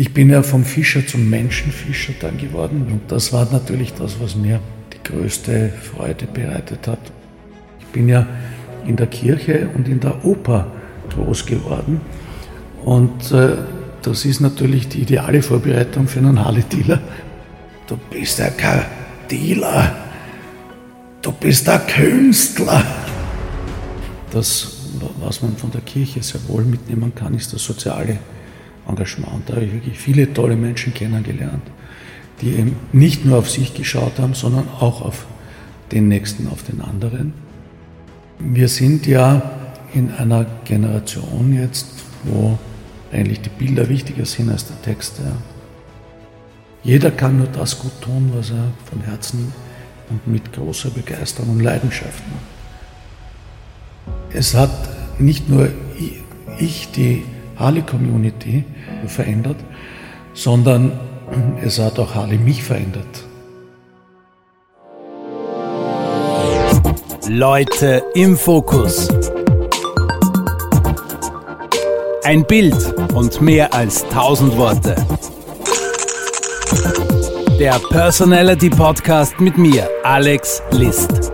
Ich bin ja vom Fischer zum Menschenfischer dann geworden und das war natürlich das, was mir die größte Freude bereitet hat. Ich bin ja in der Kirche und in der Oper groß geworden und äh, das ist natürlich die ideale Vorbereitung für einen Harley-Dealer. Du bist ja kein Dealer, du bist ein Künstler. Das, was man von der Kirche sehr wohl mitnehmen kann, ist das soziale Engagement. Da habe ich wirklich viele tolle Menschen kennengelernt, die eben nicht nur auf sich geschaut haben, sondern auch auf den Nächsten, auf den anderen. Wir sind ja in einer Generation jetzt, wo eigentlich die Bilder wichtiger sind als der Text. Ja. Jeder kann nur das gut tun, was er von Herzen und mit großer Begeisterung und Leidenschaft macht. Es hat nicht nur ich die Harley-Community verändert, sondern es hat auch Harley mich verändert. Leute im Fokus. Ein Bild und mehr als tausend Worte. Der Personality Podcast mit mir, Alex List.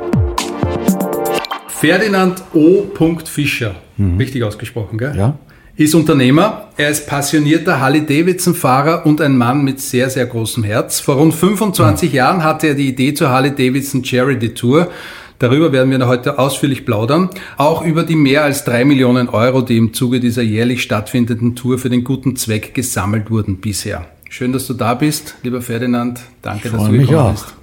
Ferdinand O. Fischer, mhm. richtig ausgesprochen, gell? Ja. Ist Unternehmer, er ist passionierter Harley-Davidson-Fahrer und ein Mann mit sehr, sehr großem Herz. Vor rund 25 ja. Jahren hatte er die Idee zur Harley-Davidson Charity Tour Darüber werden wir heute ausführlich plaudern. Auch über die mehr als drei Millionen Euro, die im Zuge dieser jährlich stattfindenden Tour für den guten Zweck gesammelt wurden bisher. Schön, dass du da bist, lieber Ferdinand. Danke, dass du gekommen mich auch. bist.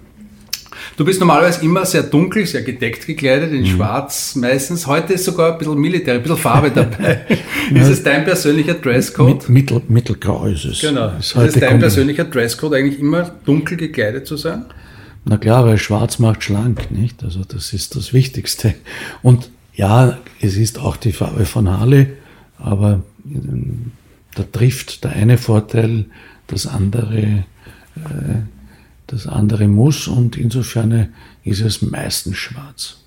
Du bist normalerweise immer sehr dunkel, sehr gedeckt gekleidet, in mhm. schwarz meistens. Heute ist sogar ein bisschen Militär, ein bisschen Farbe dabei. ist es dein persönlicher Dresscode? Mittel, mittelgrau ist es. Genau. Ist, ist es dein persönlicher Dresscode, eigentlich immer dunkel gekleidet zu sein? Na klar, weil schwarz macht schlank, nicht? Also das ist das Wichtigste. Und ja, es ist auch die Farbe von Harley, aber ähm, da trifft der eine Vorteil das andere, äh, das andere muss und insofern ist es meistens schwarz.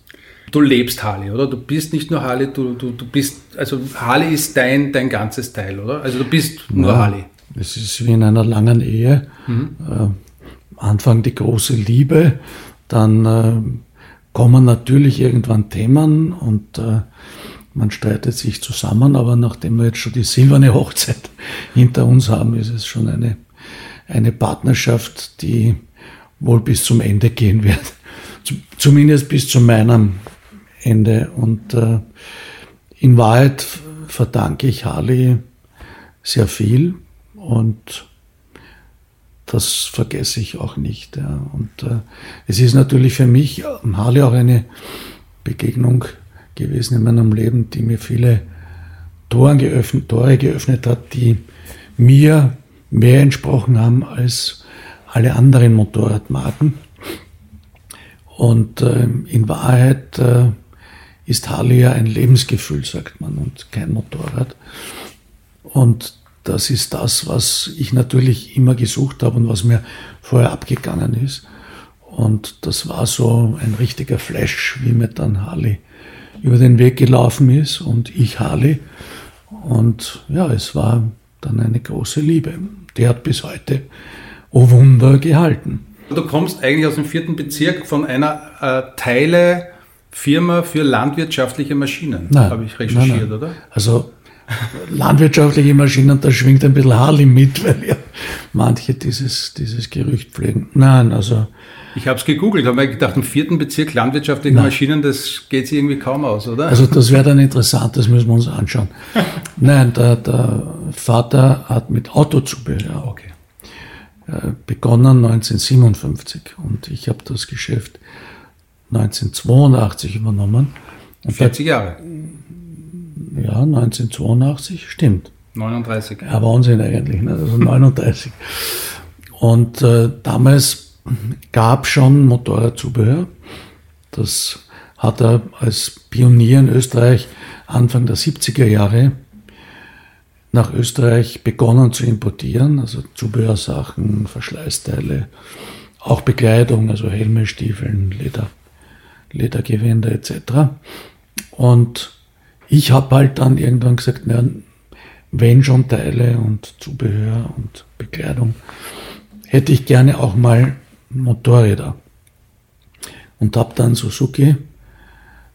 Du lebst Harley, oder? Du bist nicht nur Harley, du, du, du bist, also Harley ist dein, dein ganzes Teil, oder? Also du bist nur ja, Harley. Es ist wie in einer langen Ehe. Mhm. Äh, Anfang die große Liebe, dann äh, kommen natürlich irgendwann Themen und äh, man streitet sich zusammen, aber nachdem wir jetzt schon die silberne Hochzeit hinter uns haben, ist es schon eine, eine Partnerschaft, die wohl bis zum Ende gehen wird. Zumindest bis zu meinem Ende. Und äh, in Wahrheit verdanke ich Harley sehr viel und das vergesse ich auch nicht. Ja. Und äh, es ist natürlich für mich Harley auch eine Begegnung gewesen in meinem Leben, die mir viele Toren geöffnet, Tore geöffnet hat, die mir mehr entsprochen haben als alle anderen Motorradmarken. Und äh, in Wahrheit äh, ist Harley ja ein Lebensgefühl, sagt man, und kein Motorrad. Und das ist das, was ich natürlich immer gesucht habe und was mir vorher abgegangen ist. Und das war so ein richtiger Flash, wie mir dann Harley über den Weg gelaufen ist und ich Harley. Und ja, es war dann eine große Liebe. Die hat bis heute, oh Wunder, gehalten. Du kommst eigentlich aus dem vierten Bezirk von einer äh, Teilefirma für landwirtschaftliche Maschinen, habe ich recherchiert, nein, nein. oder? Also landwirtschaftliche Maschinen, da schwingt ein bisschen Harley mit, weil ja manche dieses, dieses Gerücht pflegen. Nein, also. Ich habe es gegoogelt, habe mir gedacht, im vierten Bezirk landwirtschaftliche. Maschinen, das geht sich irgendwie kaum aus, oder? Also das wäre dann interessant, das müssen wir uns anschauen. Nein, der, der Vater hat mit Autozubehör okay. Äh, begonnen 1957 und ich habe das Geschäft 1982 übernommen. Und 40 Jahre. Ja, 1982, stimmt. 39. Ja, Wahnsinn eigentlich, ne? also 39. Und äh, damals gab schon Motorradzubehör. Das hat er als Pionier in Österreich Anfang der 70er Jahre nach Österreich begonnen zu importieren, also Zubehörsachen, Verschleißteile, auch Bekleidung, also Helme, Stiefeln, Leder, Ledergewänder etc. Und ich habe halt dann irgendwann gesagt, na, wenn schon Teile und Zubehör und Bekleidung, hätte ich gerne auch mal Motorräder. Und habe dann Suzuki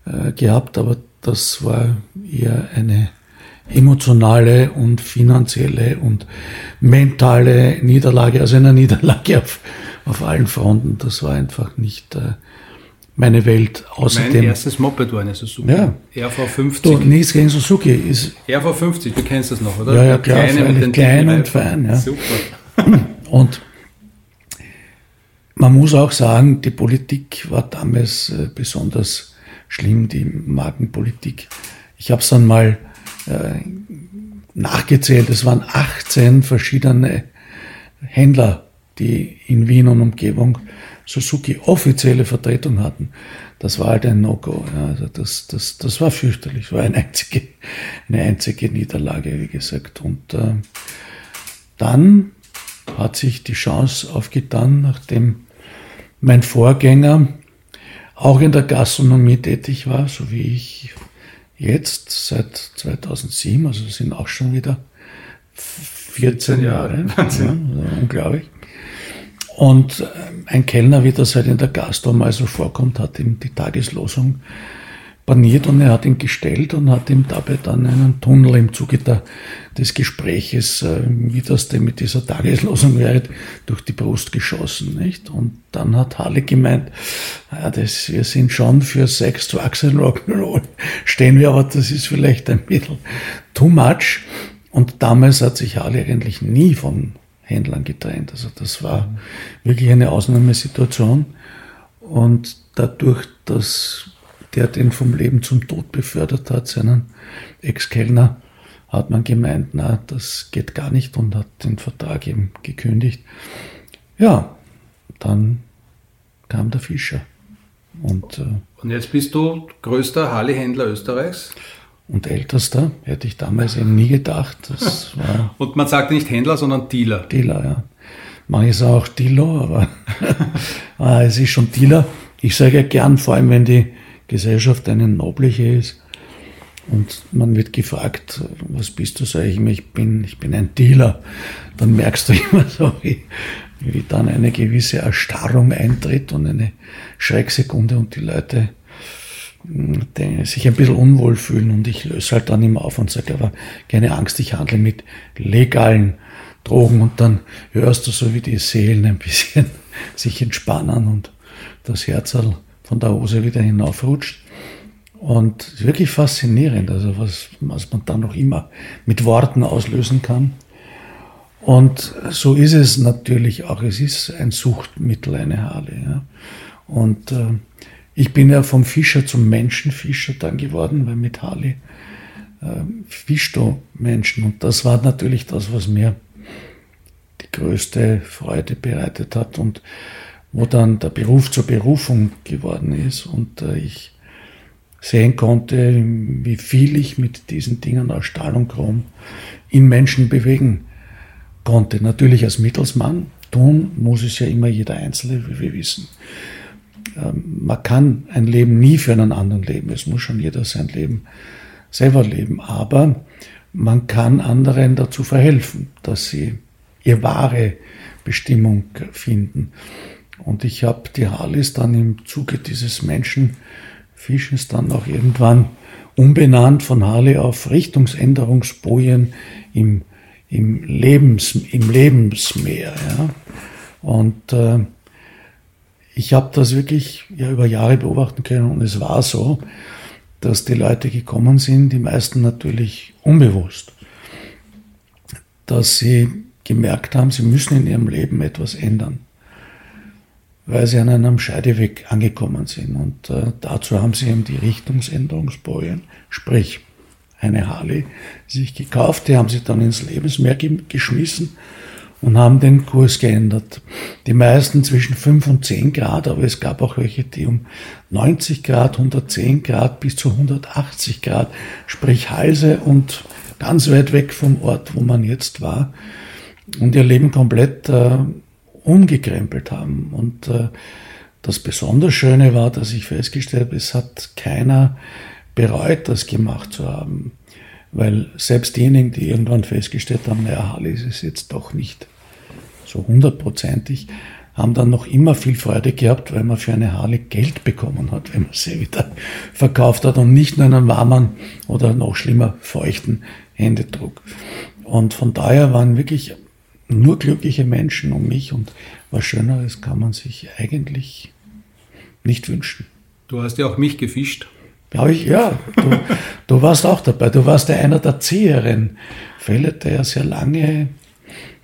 äh, gehabt, aber das war eher eine emotionale und finanzielle und mentale Niederlage, also eine Niederlage auf, auf allen Fronten. Das war einfach nicht äh, meine Welt. Außerdem, mein erstes Moped war eine Suzuki. Ja. RV50. Du, nichts gegen Suzuki. Ist, RV50, du kennst das noch, oder? Ja, ja, klar. Kleine klein und fein. Ja. Super. Und man muss auch sagen, die Politik war damals äh, besonders schlimm, die Markenpolitik. Ich habe es dann mal äh, nachgezählt, es waren 18 verschiedene Händler, die in Wien und Umgebung Suzuki offizielle Vertretung hatten. Das war halt ein No-Go. Also das, das, das war fürchterlich, war eine einzige, eine einzige Niederlage, wie gesagt. Und äh, dann hat sich die Chance aufgetan, nachdem mein Vorgänger auch in der Gastronomie tätig war, so wie ich jetzt seit 2007, also sind auch schon wieder 14 Jahre. Ja, also unglaublich. Und äh, ein Kellner, wie das halt in der Gastro mal so vorkommt, hat ihm die Tageslosung paniert und er hat ihn gestellt und hat ihm dabei dann einen Tunnel im Zuge der, des Gespräches, äh, wie das denn mit dieser Tageslosung wäre, durch die Brust geschossen, nicht? Und dann hat Halle gemeint, ja, das, wir sind schon für Sex, Drugs and Rock'n'Roll, stehen wir, aber das ist vielleicht ein bisschen too much. Und damals hat sich Harley eigentlich nie von Händlern getrennt. Also das war mhm. wirklich eine Ausnahmesituation. Und dadurch, dass der den vom Leben zum Tod befördert hat, seinen Ex-Kellner, hat man gemeint, na, das geht gar nicht und hat den Vertrag eben gekündigt. Ja, dann kam der Fischer. Und, äh, und jetzt bist du größter Harley-Händler Österreichs? Und ältester, hätte ich damals eben nie gedacht. Das war und man sagt nicht Händler, sondern Dealer. Dealer, ja. Manche sagen auch Dealer, aber ah, es ist schon Dealer. Ich sage ja gern, vor allem wenn die Gesellschaft eine nobliche ist. Und man wird gefragt, was bist du, sage ich immer, ich bin, ich bin ein Dealer. Dann merkst du immer so, wie, wie dann eine gewisse Erstarrung eintritt und eine Schrecksekunde und die Leute hm, sich ein bisschen unwohl fühlen. Und ich löse halt dann immer auf und sage, aber keine Angst, ich handle mit legalen Drogen. Und dann hörst du so, wie die Seelen ein bisschen sich entspannen und das Herz von der Hose wieder hinaufrutscht. Und wirklich faszinierend, also was, was man dann noch immer mit Worten auslösen kann. Und so ist es natürlich auch. Es ist ein Suchtmittel, eine Harley. Ja. Und äh, ich bin ja vom Fischer zum Menschenfischer dann geworden, weil mit Harley äh, fischst du Menschen. Und das war natürlich das, was mir die größte Freude bereitet hat. Und wo dann der Beruf zur Berufung geworden ist und äh, ich sehen konnte, wie viel ich mit diesen Dingen aus Stahl und Chrom in Menschen bewegen konnte. Natürlich als Mittelsmann, tun muss es ja immer jeder Einzelne, wie wir wissen. Ähm, man kann ein Leben nie für einen anderen leben. Es muss schon jeder sein Leben selber leben. Aber man kann anderen dazu verhelfen, dass sie ihre wahre Bestimmung finden. Und ich habe die Harleys dann im Zuge dieses Menschenfischens dann auch irgendwann umbenannt von Harley auf Richtungsänderungsbojen im, im, Lebens, im Lebensmeer. Ja. Und äh, ich habe das wirklich ja, über Jahre beobachten können und es war so, dass die Leute gekommen sind, die meisten natürlich unbewusst, dass sie gemerkt haben, sie müssen in ihrem Leben etwas ändern weil sie an einem Scheideweg angekommen sind. Und äh, dazu haben sie eben die Richtungsänderungsbojen, sprich eine Harley, sich gekauft, die haben sie dann ins Lebensmeer ge geschmissen und haben den Kurs geändert. Die meisten zwischen 5 und 10 Grad, aber es gab auch welche, die um 90 Grad, 110 Grad bis zu 180 Grad, sprich Halse und ganz weit weg vom Ort, wo man jetzt war, und ihr Leben komplett äh, umgekrempelt haben. Und äh, das besonders Schöne war, dass ich festgestellt habe, es hat keiner bereut, das gemacht zu haben. Weil selbst diejenigen, die irgendwann festgestellt haben, naja, Harley ist es jetzt doch nicht so hundertprozentig, haben dann noch immer viel Freude gehabt, weil man für eine Harley Geld bekommen hat, wenn man sie wieder verkauft hat und nicht nur einen warmen oder noch schlimmer feuchten Händedruck. Und von daher waren wirklich nur glückliche Menschen um mich und was Schöneres kann man sich eigentlich nicht wünschen. Du hast ja auch mich gefischt. Ja, ich, ja du, du warst auch dabei. Du warst ja einer der Zeherinnen. Fälle, der ja sehr lange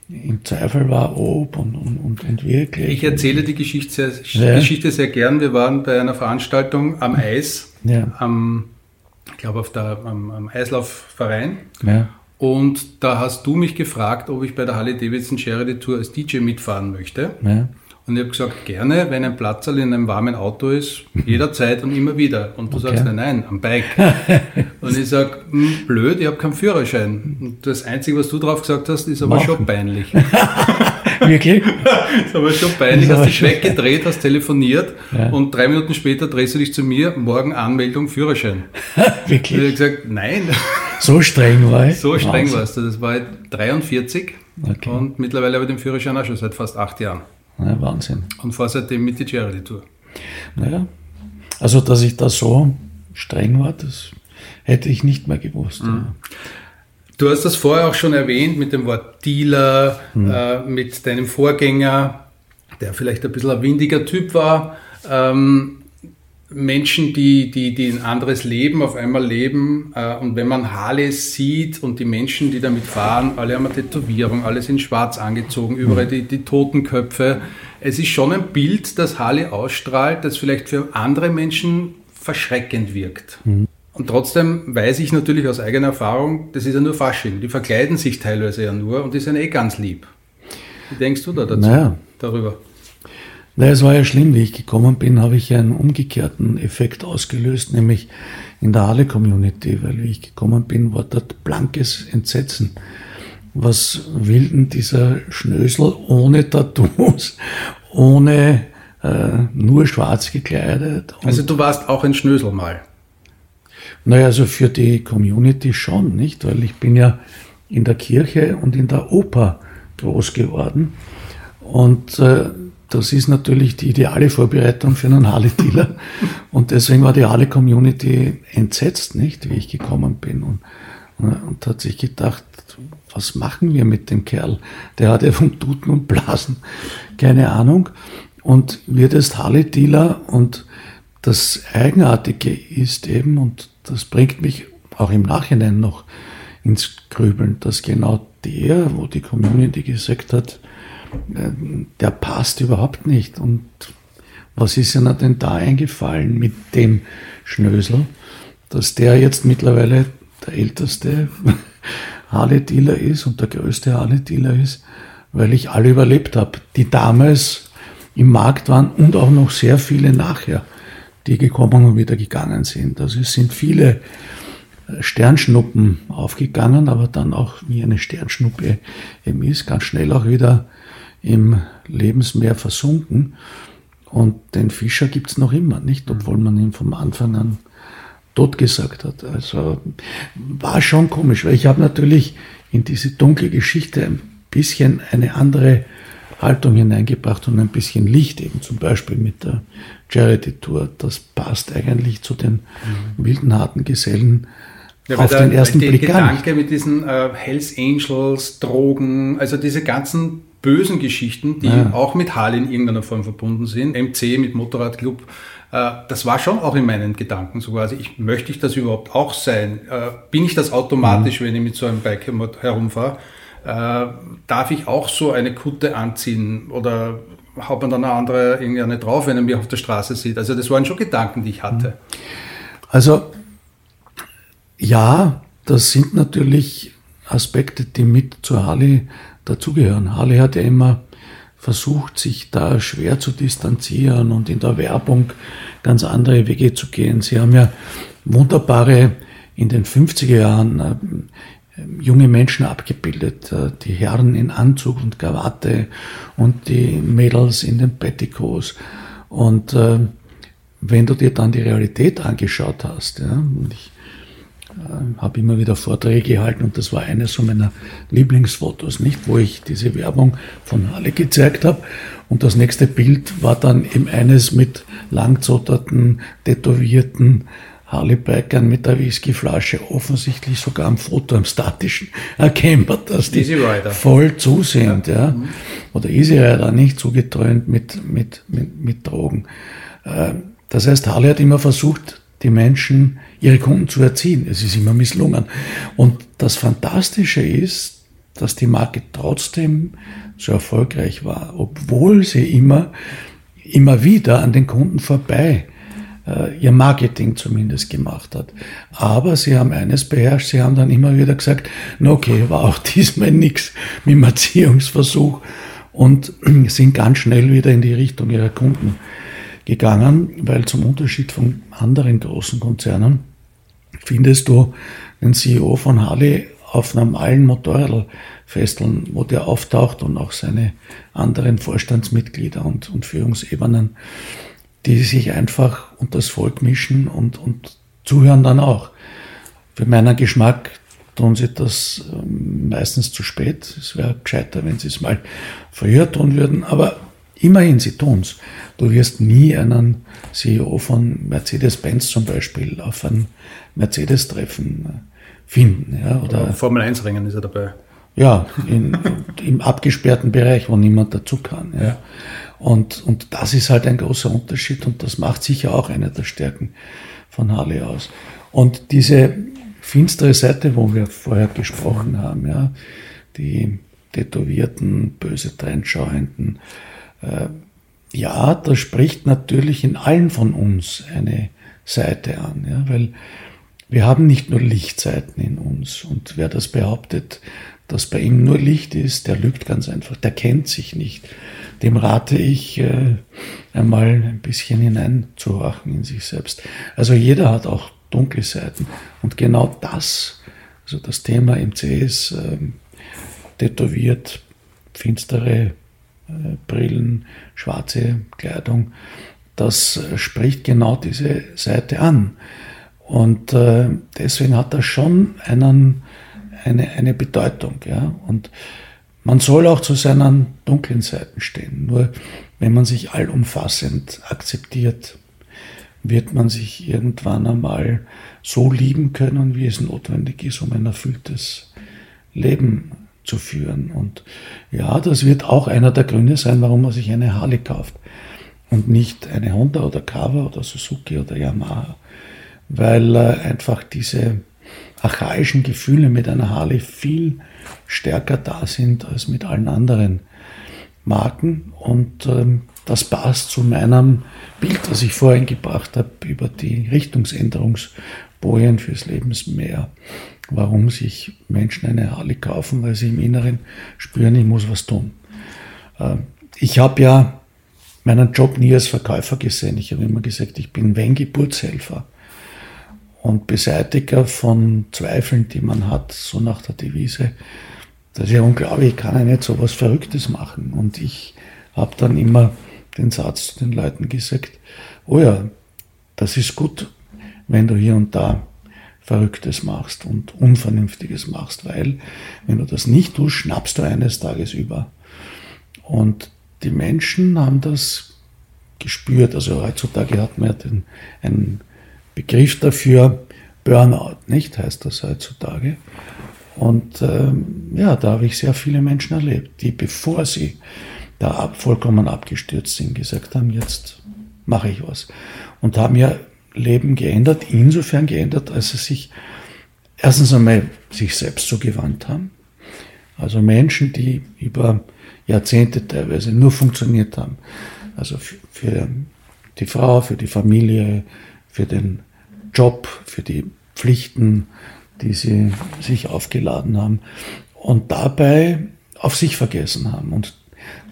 im Zweifel war, ob und, und, und, und wirklich. Ich erzähle die Geschichte sehr, ja. Geschichte sehr gern. Wir waren bei einer Veranstaltung am Eis, ja. am, ich glaube auf der, am, am Eislaufverein. Ja. Und da hast du mich gefragt, ob ich bei der Harley Davidson Charity Tour als DJ mitfahren möchte. Ja. Und ich habe gesagt, gerne, wenn ein Platzerl in einem warmen Auto ist, jederzeit und immer wieder. Und du okay. sagst, nein, nein, am Bike. und ich sage, hm, blöd, ich habe keinen Führerschein. Und das Einzige, was du drauf gesagt hast, ist aber Machen. schon peinlich. Wirklich? ist aber schon peinlich. Hast dich weggedreht, hast telefoniert ja. und drei Minuten später drehst du dich zu mir, morgen Anmeldung, Führerschein. Wirklich? Und ich habe gesagt, nein. So streng war ich? So streng warst du. Das war 43 okay. und mittlerweile habe ich den Führerschein auch schon seit fast acht Jahren. Ja, Wahnsinn. Und fahr seitdem mit die Charity Tour. Naja, also dass ich da so streng war, das hätte ich nicht mehr gewusst. Mhm. Ja. Du hast das vorher auch schon erwähnt mit dem Wort Dealer, mhm. äh, mit deinem Vorgänger, der vielleicht ein bisschen ein windiger Typ war. Ähm, Menschen, die, die, die ein anderes Leben auf einmal leben. Äh, und wenn man Harleys sieht und die Menschen, die damit fahren, alle haben eine Tätowierung, alle sind schwarz angezogen, überall mhm. die, die Totenköpfe. Es ist schon ein Bild, das Harley ausstrahlt, das vielleicht für andere Menschen verschreckend wirkt. Mhm. Und trotzdem weiß ich natürlich aus eigener Erfahrung, das ist ja nur Fasching. Die verkleiden sich teilweise ja nur und die sind eh ganz lieb. Wie denkst du da dazu? Naja. Darüber? Naja, es war ja schlimm, wie ich gekommen bin, habe ich einen umgekehrten Effekt ausgelöst, nämlich in der Halle-Community, weil wie ich gekommen bin, war dort blankes Entsetzen. Was will denn dieser Schnösel ohne Tattoos, ohne äh, nur schwarz gekleidet? Also du warst auch ein Schnösel mal? Naja, also für die Community schon, nicht? Weil ich bin ja in der Kirche und in der Oper groß geworden. Und äh, das ist natürlich die ideale Vorbereitung für einen Harley-Dealer. und deswegen war die Harley-Community entsetzt, nicht, wie ich gekommen bin. Und, und hat sich gedacht, was machen wir mit dem Kerl? Der hat ja vom Tuten und Blasen keine Ahnung und wird jetzt Harley-Dealer. Und das Eigenartige ist eben, und das bringt mich auch im Nachhinein noch ins Grübeln, dass genau der, wo die Community gesagt hat, der passt überhaupt nicht. Und was ist ihnen denn da eingefallen mit dem Schnösel, dass der jetzt mittlerweile der älteste Harley-Dealer ist und der größte Harley-Dealer ist, weil ich alle überlebt habe, die damals im Markt waren und auch noch sehr viele nachher, die gekommen und wieder gegangen sind. Also es sind viele Sternschnuppen aufgegangen, aber dann auch wie eine Sternschnuppe eben ist, ganz schnell auch wieder im Lebensmeer versunken. Und den Fischer gibt es noch immer, nicht? Obwohl man ihn vom Anfang an tot gesagt hat. Also war schon komisch, weil ich habe natürlich in diese dunkle Geschichte ein bisschen eine andere Haltung hineingebracht und ein bisschen Licht, eben zum Beispiel mit der Charity Tour. Das passt eigentlich zu den mhm. wilden, harten Gesellen ja, auf den ersten Blick gar nicht. Gedanke mit diesen äh, Hells Angels, Drogen, also diese ganzen bösen Geschichten, die ja. auch mit Harley in irgendeiner Form verbunden sind, MC mit Motorradclub, äh, das war schon auch in meinen Gedanken so quasi, ich möchte ich das überhaupt auch sein? Äh, bin ich das automatisch, mhm. wenn ich mit so einem Bike herumfahre? Äh, darf ich auch so eine Kutte anziehen oder hat man dann eine andere irgendwie nicht drauf, wenn er mich auf der Straße sieht? Also das waren schon Gedanken, die ich hatte. Mhm. Also ja, das sind natürlich Aspekte, die mit zur Harley dazugehören. Harley hat ja immer versucht, sich da schwer zu distanzieren und in der Werbung ganz andere Wege zu gehen. Sie haben ja wunderbare in den 50er Jahren äh, junge Menschen abgebildet, äh, die Herren in Anzug und Krawatte und die Mädels in den Petticoats. Und äh, wenn du dir dann die Realität angeschaut hast, ja, ich äh, habe immer wieder Vorträge gehalten und das war eines so meiner Lieblingsfotos, nicht, wo ich diese Werbung von Halle gezeigt habe. Und das nächste Bild war dann eben eines mit langzotterten, tätowierten Harley-Bikern mit der Whiskyflasche, offensichtlich sogar am Foto, am statischen, erkennbar, dass die voll zu sind. Ja. ja. Oder Easy Rider, nicht zugetrönt mit, mit, mit, mit Drogen. Äh, das heißt, Harley hat immer versucht, die Menschen, ihre Kunden zu erziehen. Es ist immer misslungen. Und das Fantastische ist, dass die Marke trotzdem so erfolgreich war, obwohl sie immer, immer wieder an den Kunden vorbei äh, ihr Marketing zumindest gemacht hat. Aber sie haben eines beherrscht, sie haben dann immer wieder gesagt, na okay, war auch diesmal nichts mit dem Erziehungsversuch und sind ganz schnell wieder in die Richtung ihrer Kunden gegangen, weil zum Unterschied von anderen großen Konzernen findest du den CEO von Harley auf normalen Motorradfesteln, wo der auftaucht und auch seine anderen Vorstandsmitglieder und, und Führungsebenen, die sich einfach unter das Volk mischen und, und zuhören dann auch. Für meinen Geschmack tun sie das ähm, meistens zu spät. Es wäre gescheiter, wenn sie es mal früher tun würden, aber Immerhin, sie tun's. Du wirst nie einen CEO von Mercedes-Benz zum Beispiel auf ein Mercedes-Treffen äh, finden. Ja, oder Formel 1-Rennen ist er dabei. Ja, in, im abgesperrten Bereich, wo niemand dazu kann. Ja. Und, und das ist halt ein großer Unterschied und das macht sicher auch eine der Stärken von Harley aus. Und diese finstere Seite, wo wir vorher gesprochen haben, ja, die tätowierten, böse Trendschauenden, äh, ja, da spricht natürlich in allen von uns eine Seite an, ja, weil wir haben nicht nur Lichtseiten in uns. Und wer das behauptet, dass bei ihm nur Licht ist, der lügt ganz einfach, der kennt sich nicht. Dem rate ich, äh, einmal ein bisschen hineinzuhorchen in sich selbst. Also jeder hat auch dunkle Seiten. Und genau das, also das Thema MC ist äh, tätowiert, finstere äh, Brillen, schwarze Kleidung, das spricht genau diese Seite an. Und äh, deswegen hat das schon einen, eine, eine Bedeutung. Ja? Und man soll auch zu seinen dunklen Seiten stehen. Nur wenn man sich allumfassend akzeptiert, wird man sich irgendwann einmal so lieben können, wie es notwendig ist, um ein erfülltes Leben zu führen. Und ja, das wird auch einer der Gründe sein, warum man sich eine Harley kauft und nicht eine Honda oder Kawa oder Suzuki oder Yamaha, weil äh, einfach diese archaischen Gefühle mit einer Harley viel stärker da sind als mit allen anderen Marken und ähm, das passt zu meinem Bild, das ich vorhin gebracht habe über die Richtungsänderungsbojen fürs Lebensmeer warum sich Menschen eine Harley kaufen, weil sie im Inneren spüren, ich muss was tun. Ähm, ich habe ja meinen Job nie als Verkäufer gesehen. Ich habe immer gesagt, ich bin Wenn-Geburtshelfer und Beseitiger von Zweifeln, die man hat, so nach der Devise. Das ist ja unglaublich, ich kann ja nicht so was Verrücktes machen. Und ich habe dann immer den Satz zu den Leuten gesagt, oh ja, das ist gut, wenn du hier und da Verrücktes machst und Unvernünftiges machst, weil wenn du das nicht tust, schnappst du eines Tages über. Und die Menschen haben das gespürt. Also heutzutage hat man ja den, einen Begriff dafür, Burnout, nicht heißt das heutzutage. Und ähm, ja, da habe ich sehr viele Menschen erlebt, die bevor sie da ab, vollkommen abgestürzt sind, gesagt haben, jetzt mache ich was. Und haben ja Leben geändert, insofern geändert, als sie sich erstens einmal sich selbst so gewandt haben. Also Menschen, die über Jahrzehnte teilweise nur funktioniert haben. Also für die Frau, für die Familie, für den Job, für die Pflichten, die sie sich aufgeladen haben und dabei auf sich vergessen haben und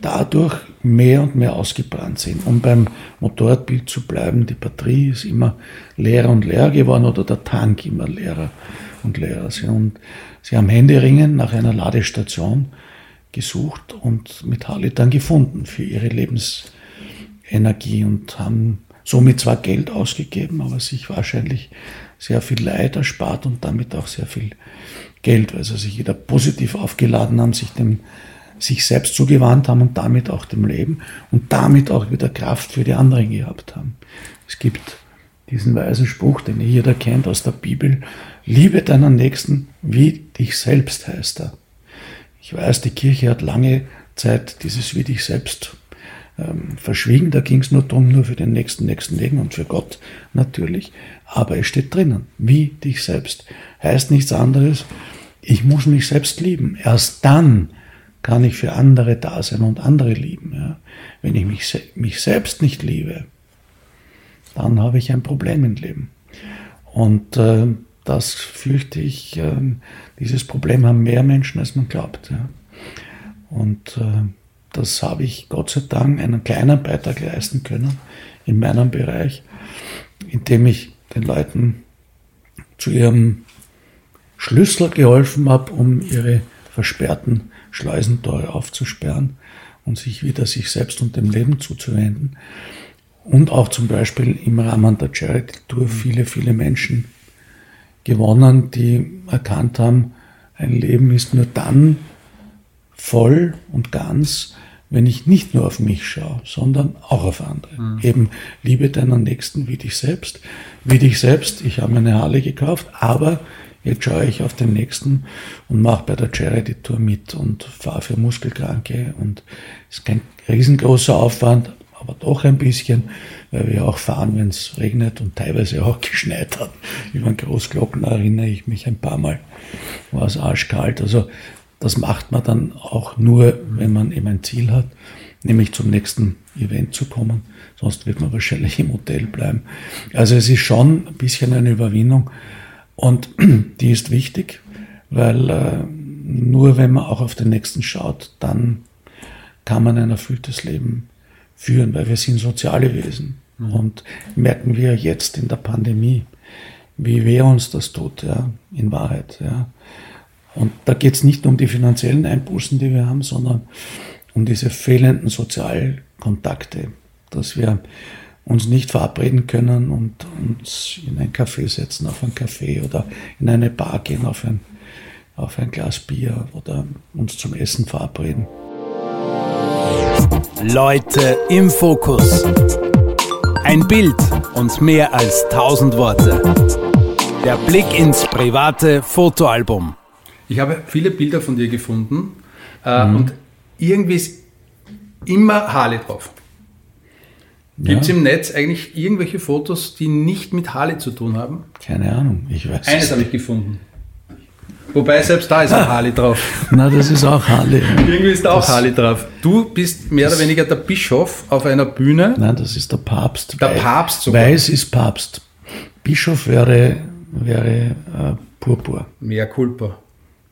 dadurch mehr und mehr ausgebrannt sind. Um beim Motorradbild zu bleiben, die Batterie ist immer leerer und leerer geworden oder der Tank immer leerer und leerer. Und sie haben Händeringen nach einer Ladestation gesucht und mit Harley dann gefunden für ihre Lebensenergie und haben somit zwar Geld ausgegeben, aber sich wahrscheinlich sehr viel Leid erspart und damit auch sehr viel Geld, weil sie sich wieder positiv aufgeladen haben, sich dem sich selbst zugewandt haben und damit auch dem Leben und damit auch wieder Kraft für die anderen gehabt haben. Es gibt diesen weisen Spruch, den jeder kennt aus der Bibel, liebe deinen Nächsten wie dich selbst heißt er. Ich weiß, die Kirche hat lange Zeit dieses wie dich selbst ähm, verschwiegen. Da ging es nur darum, nur für den nächsten, nächsten Leben und für Gott natürlich. Aber es steht drinnen, wie dich selbst. Heißt nichts anderes, ich muss mich selbst lieben. Erst dann kann ich für andere da sein und andere lieben. Ja. Wenn ich mich, mich selbst nicht liebe, dann habe ich ein Problem im Leben. Und äh, das fürchte ich, äh, dieses Problem haben mehr Menschen, als man glaubt. Ja. Und äh, das habe ich Gott sei Dank einen kleinen Beitrag leisten können in meinem Bereich, indem ich den Leuten zu ihrem Schlüssel geholfen habe, um ihre versperrten Schleusentore aufzusperren und sich wieder sich selbst und dem Leben zuzuwenden. Und auch zum Beispiel im Rahmen der Charity Tour viele, viele Menschen gewonnen, die erkannt haben, ein Leben ist nur dann voll und ganz, wenn ich nicht nur auf mich schaue, sondern auch auf andere. Mhm. Eben liebe deinen Nächsten wie dich selbst. Wie dich selbst, ich habe mir eine Halle gekauft, aber jetzt schaue ich auf den Nächsten und mache bei der Charity Tour mit und fahre für Muskelkranke und es ist kein riesengroßer Aufwand, aber doch ein bisschen, weil wir auch fahren, wenn es regnet und teilweise auch geschneit hat. Über den Großglocken erinnere ich mich ein paar Mal, war es arschkalt. Also das macht man dann auch nur, wenn man eben ein Ziel hat, nämlich zum nächsten Event zu kommen. Sonst wird man wahrscheinlich im Hotel bleiben. Also es ist schon ein bisschen eine Überwindung und die ist wichtig, weil äh, nur wenn man auch auf den nächsten schaut, dann kann man ein erfülltes Leben führen, weil wir sind soziale Wesen. Mhm. Und merken wir jetzt in der Pandemie, wie weh uns das tut, ja, in Wahrheit. Ja. Und da geht es nicht um die finanziellen Einbußen, die wir haben, sondern um diese fehlenden Sozialkontakte, dass wir uns nicht verabreden können und uns in ein Café setzen, auf ein Café oder in eine Bar gehen, auf ein, auf ein Glas Bier oder uns zum Essen verabreden. Leute im Fokus. Ein Bild und mehr als tausend Worte. Der Blick ins private Fotoalbum. Ich habe viele Bilder von dir gefunden äh, mhm. und irgendwie ist immer Harley drauf. Gibt es ja. im Netz eigentlich irgendwelche Fotos, die nicht mit Harley zu tun haben? Keine Ahnung, ich weiß Eines habe ich gefunden. Wobei selbst da ist auch Harley drauf. Na, das ist auch Harley. Irgendwie ist da auch das, Harley drauf. Du bist mehr oder weniger der Bischof auf einer Bühne. Nein, das ist der Papst. Der Papst sogar. Weiß ist Papst. Bischof wäre, wäre äh, Purpur. Mehr Culpa.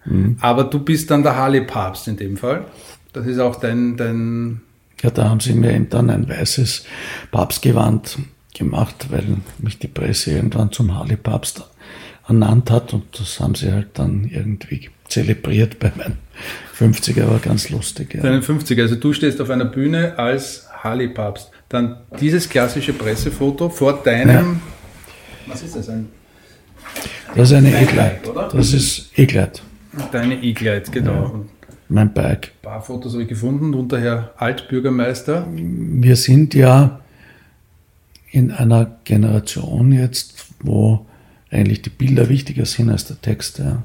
Mhm. Aber du bist dann der Harley-Papst in dem Fall. Das ist auch dein, dein. Ja, da haben sie mir eben dann ein weißes Papstgewand gemacht, weil mich die Presse irgendwann zum Harley-Papst ernannt hat und das haben sie halt dann irgendwie zelebriert bei meinem 50er, war ganz lustig. Ja. Deinen 50er, also du stehst auf einer Bühne als Harley-Papst. Dann dieses klassische Pressefoto vor deinem, ja. was ist das, ein das ist eine E-Gleit. Das ist E-Gleit. Deine E-Glide, genau. Ja, mein Bike. Ein paar Fotos habe ich gefunden, unter Herr Altbürgermeister. Wir sind ja in einer Generation jetzt, wo eigentlich die Bilder wichtiger sind als der Text. Ja.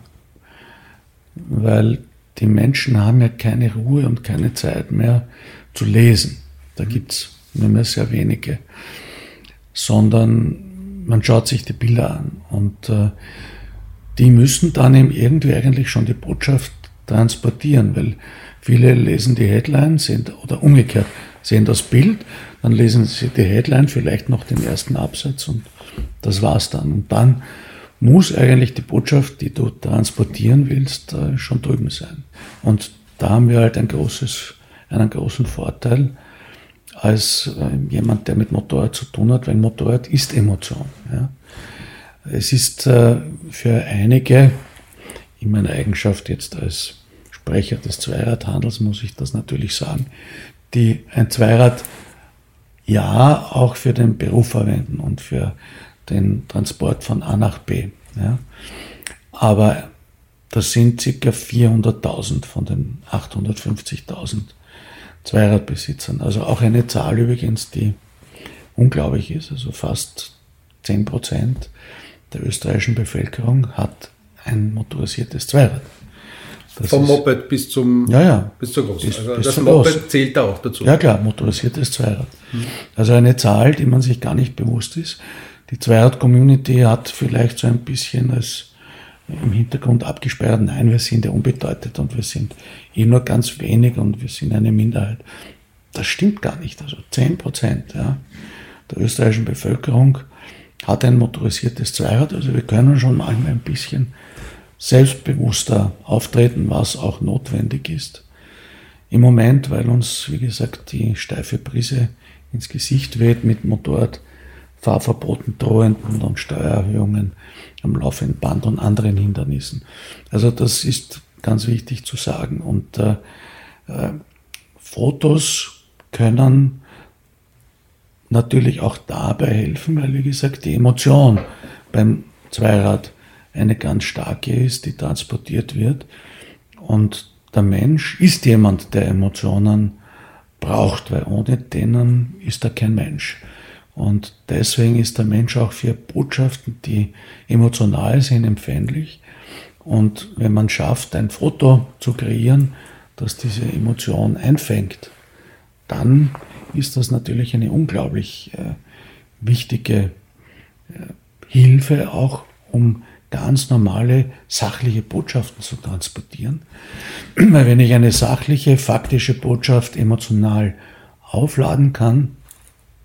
Weil die Menschen haben ja keine Ruhe und keine Zeit mehr zu lesen. Da gibt es nur mehr sehr wenige. Sondern man schaut sich die Bilder an. Und äh, die müssen dann eben irgendwie eigentlich schon die Botschaft transportieren, weil viele lesen die Headline sehen, oder umgekehrt sehen das Bild, dann lesen sie die Headline, vielleicht noch den ersten Absatz und das war's dann. Und dann muss eigentlich die Botschaft, die du transportieren willst, äh, schon drüben sein. Und da haben wir halt ein großes, einen großen Vorteil als äh, jemand, der mit Motorrad zu tun hat, weil Motorrad ist Emotion. Ja. Es ist äh, für einige, in meiner Eigenschaft jetzt als Sprecher des Zweiradhandels, muss ich das natürlich sagen, die ein Zweirad ja auch für den Beruf verwenden und für den Transport von A nach B. Ja. Aber das sind ca. 400.000 von den 850.000 Zweiradbesitzern. Also auch eine Zahl übrigens, die unglaublich ist. Also fast 10 Prozent der österreichischen Bevölkerung hat ein motorisiertes Zweirad. Das Vom Moped bis zum ja, ja, bis zur Großen. Bis, also bis das zur Moped Groß. zählt da auch dazu. Ja klar, motorisiertes Zweirad. Also eine Zahl, die man sich gar nicht bewusst ist. Die Zweirad-Community hat vielleicht so ein bisschen als im Hintergrund abgesperrt, nein, wir sind ja unbedeutet und wir sind eh nur ganz wenig und wir sind eine Minderheit. Das stimmt gar nicht. Also 10 Prozent ja, der österreichischen Bevölkerung hat ein motorisiertes Zweirad. Also wir können schon manchmal ein bisschen selbstbewusster auftreten, was auch notwendig ist. Im Moment, weil uns, wie gesagt, die steife Brise ins Gesicht weht mit Motorradfahrverboten drohenden und Steuererhöhungen am laufenden Band und anderen Hindernissen. Also das ist ganz wichtig zu sagen. Und äh, äh, Fotos können natürlich auch dabei helfen, weil wie gesagt die Emotion beim Zweirad eine ganz starke ist, die transportiert wird. Und der Mensch ist jemand, der Emotionen braucht, weil ohne denen ist er kein Mensch. Und deswegen ist der Mensch auch für Botschaften, die emotional sind, empfänglich. Und wenn man schafft, ein Foto zu kreieren, das diese Emotion einfängt, dann ist das natürlich eine unglaublich äh, wichtige äh, Hilfe, auch um ganz normale sachliche Botschaften zu transportieren. Weil wenn ich eine sachliche, faktische Botschaft emotional aufladen kann,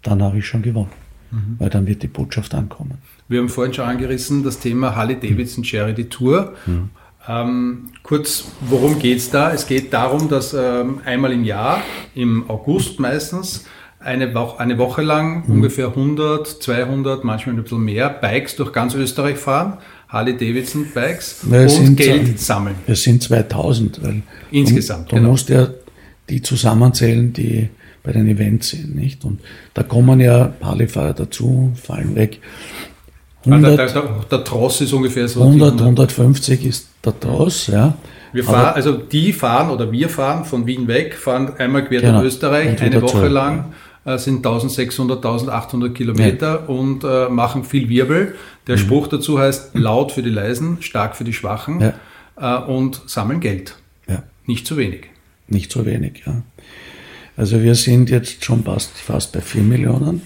dann habe ich schon gewonnen. Mhm. Weil dann wird die Botschaft ankommen. Wir haben vorhin schon angerissen das Thema Harley Davidson Charity Tour. Mhm. Ähm, kurz, worum geht es da? Es geht darum, dass ähm, einmal im Jahr, im August meistens, eine, Woche, eine Woche lang mhm. ungefähr 100, 200, manchmal ein bisschen mehr Bikes durch ganz Österreich fahren. Harley Davidson Bikes Na, und sind, Geld sammeln. Es sind 2000. Weil Insgesamt. Du, du genau. musst ja die zusammenzählen, die bei den Events sind, nicht? Und da kommen ja Harley-Fahrer dazu, fallen weg. 100, der, der, der, Tross ist ungefähr so. 100, 150 ist der Tross, ja. Wir fahren, also die fahren oder wir fahren von Wien weg, fahren einmal quer genau, durch Österreich, eine Woche lang, äh, sind 1600, 1800 Kilometer ja. und äh, machen viel Wirbel. Der mhm. Spruch dazu heißt laut für die Leisen, stark für die Schwachen ja. äh, und sammeln Geld. Ja. Nicht zu wenig. Nicht zu wenig, ja. Also wir sind jetzt schon fast, fast bei 4 Millionen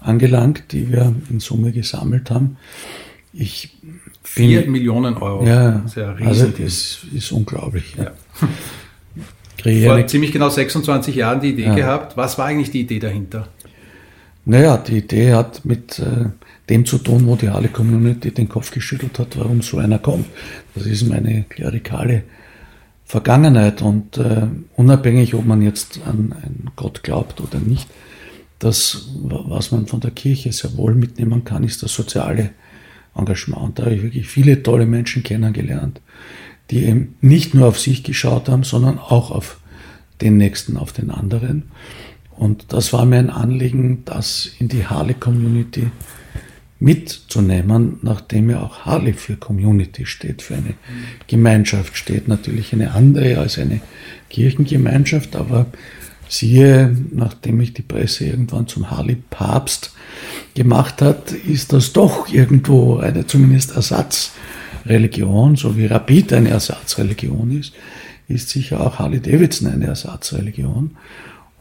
angelangt, die wir in Summe gesammelt haben. Ich bin, 4 Millionen Euro. Ja, Sehr also das ist unglaublich. Ja. Vor eine, ziemlich genau 26 Jahren die Idee ja. gehabt. Was war eigentlich die Idee dahinter? Naja, die Idee hat mit äh, dem zu tun, wo die alle Community den Kopf geschüttelt hat, warum so einer kommt. Das ist meine klerikale Vergangenheit und äh, unabhängig, ob man jetzt an einen Gott glaubt oder nicht, das, was man von der Kirche sehr wohl mitnehmen kann, ist das soziale Engagement. Und da habe ich wirklich viele tolle Menschen kennengelernt, die eben nicht nur auf sich geschaut haben, sondern auch auf den Nächsten, auf den anderen. Und das war mir ein Anliegen, das in die Harley-Community mitzunehmen, nachdem ja auch Harley für Community steht, für eine Gemeinschaft steht. Natürlich eine andere als eine Kirchengemeinschaft, aber siehe, nachdem mich die Presse irgendwann zum Harley-Papst gemacht hat, ist das doch irgendwo eine zumindest Ersatzreligion, so wie Rapid eine Ersatzreligion ist, ist sicher auch Harley Davidson eine Ersatzreligion.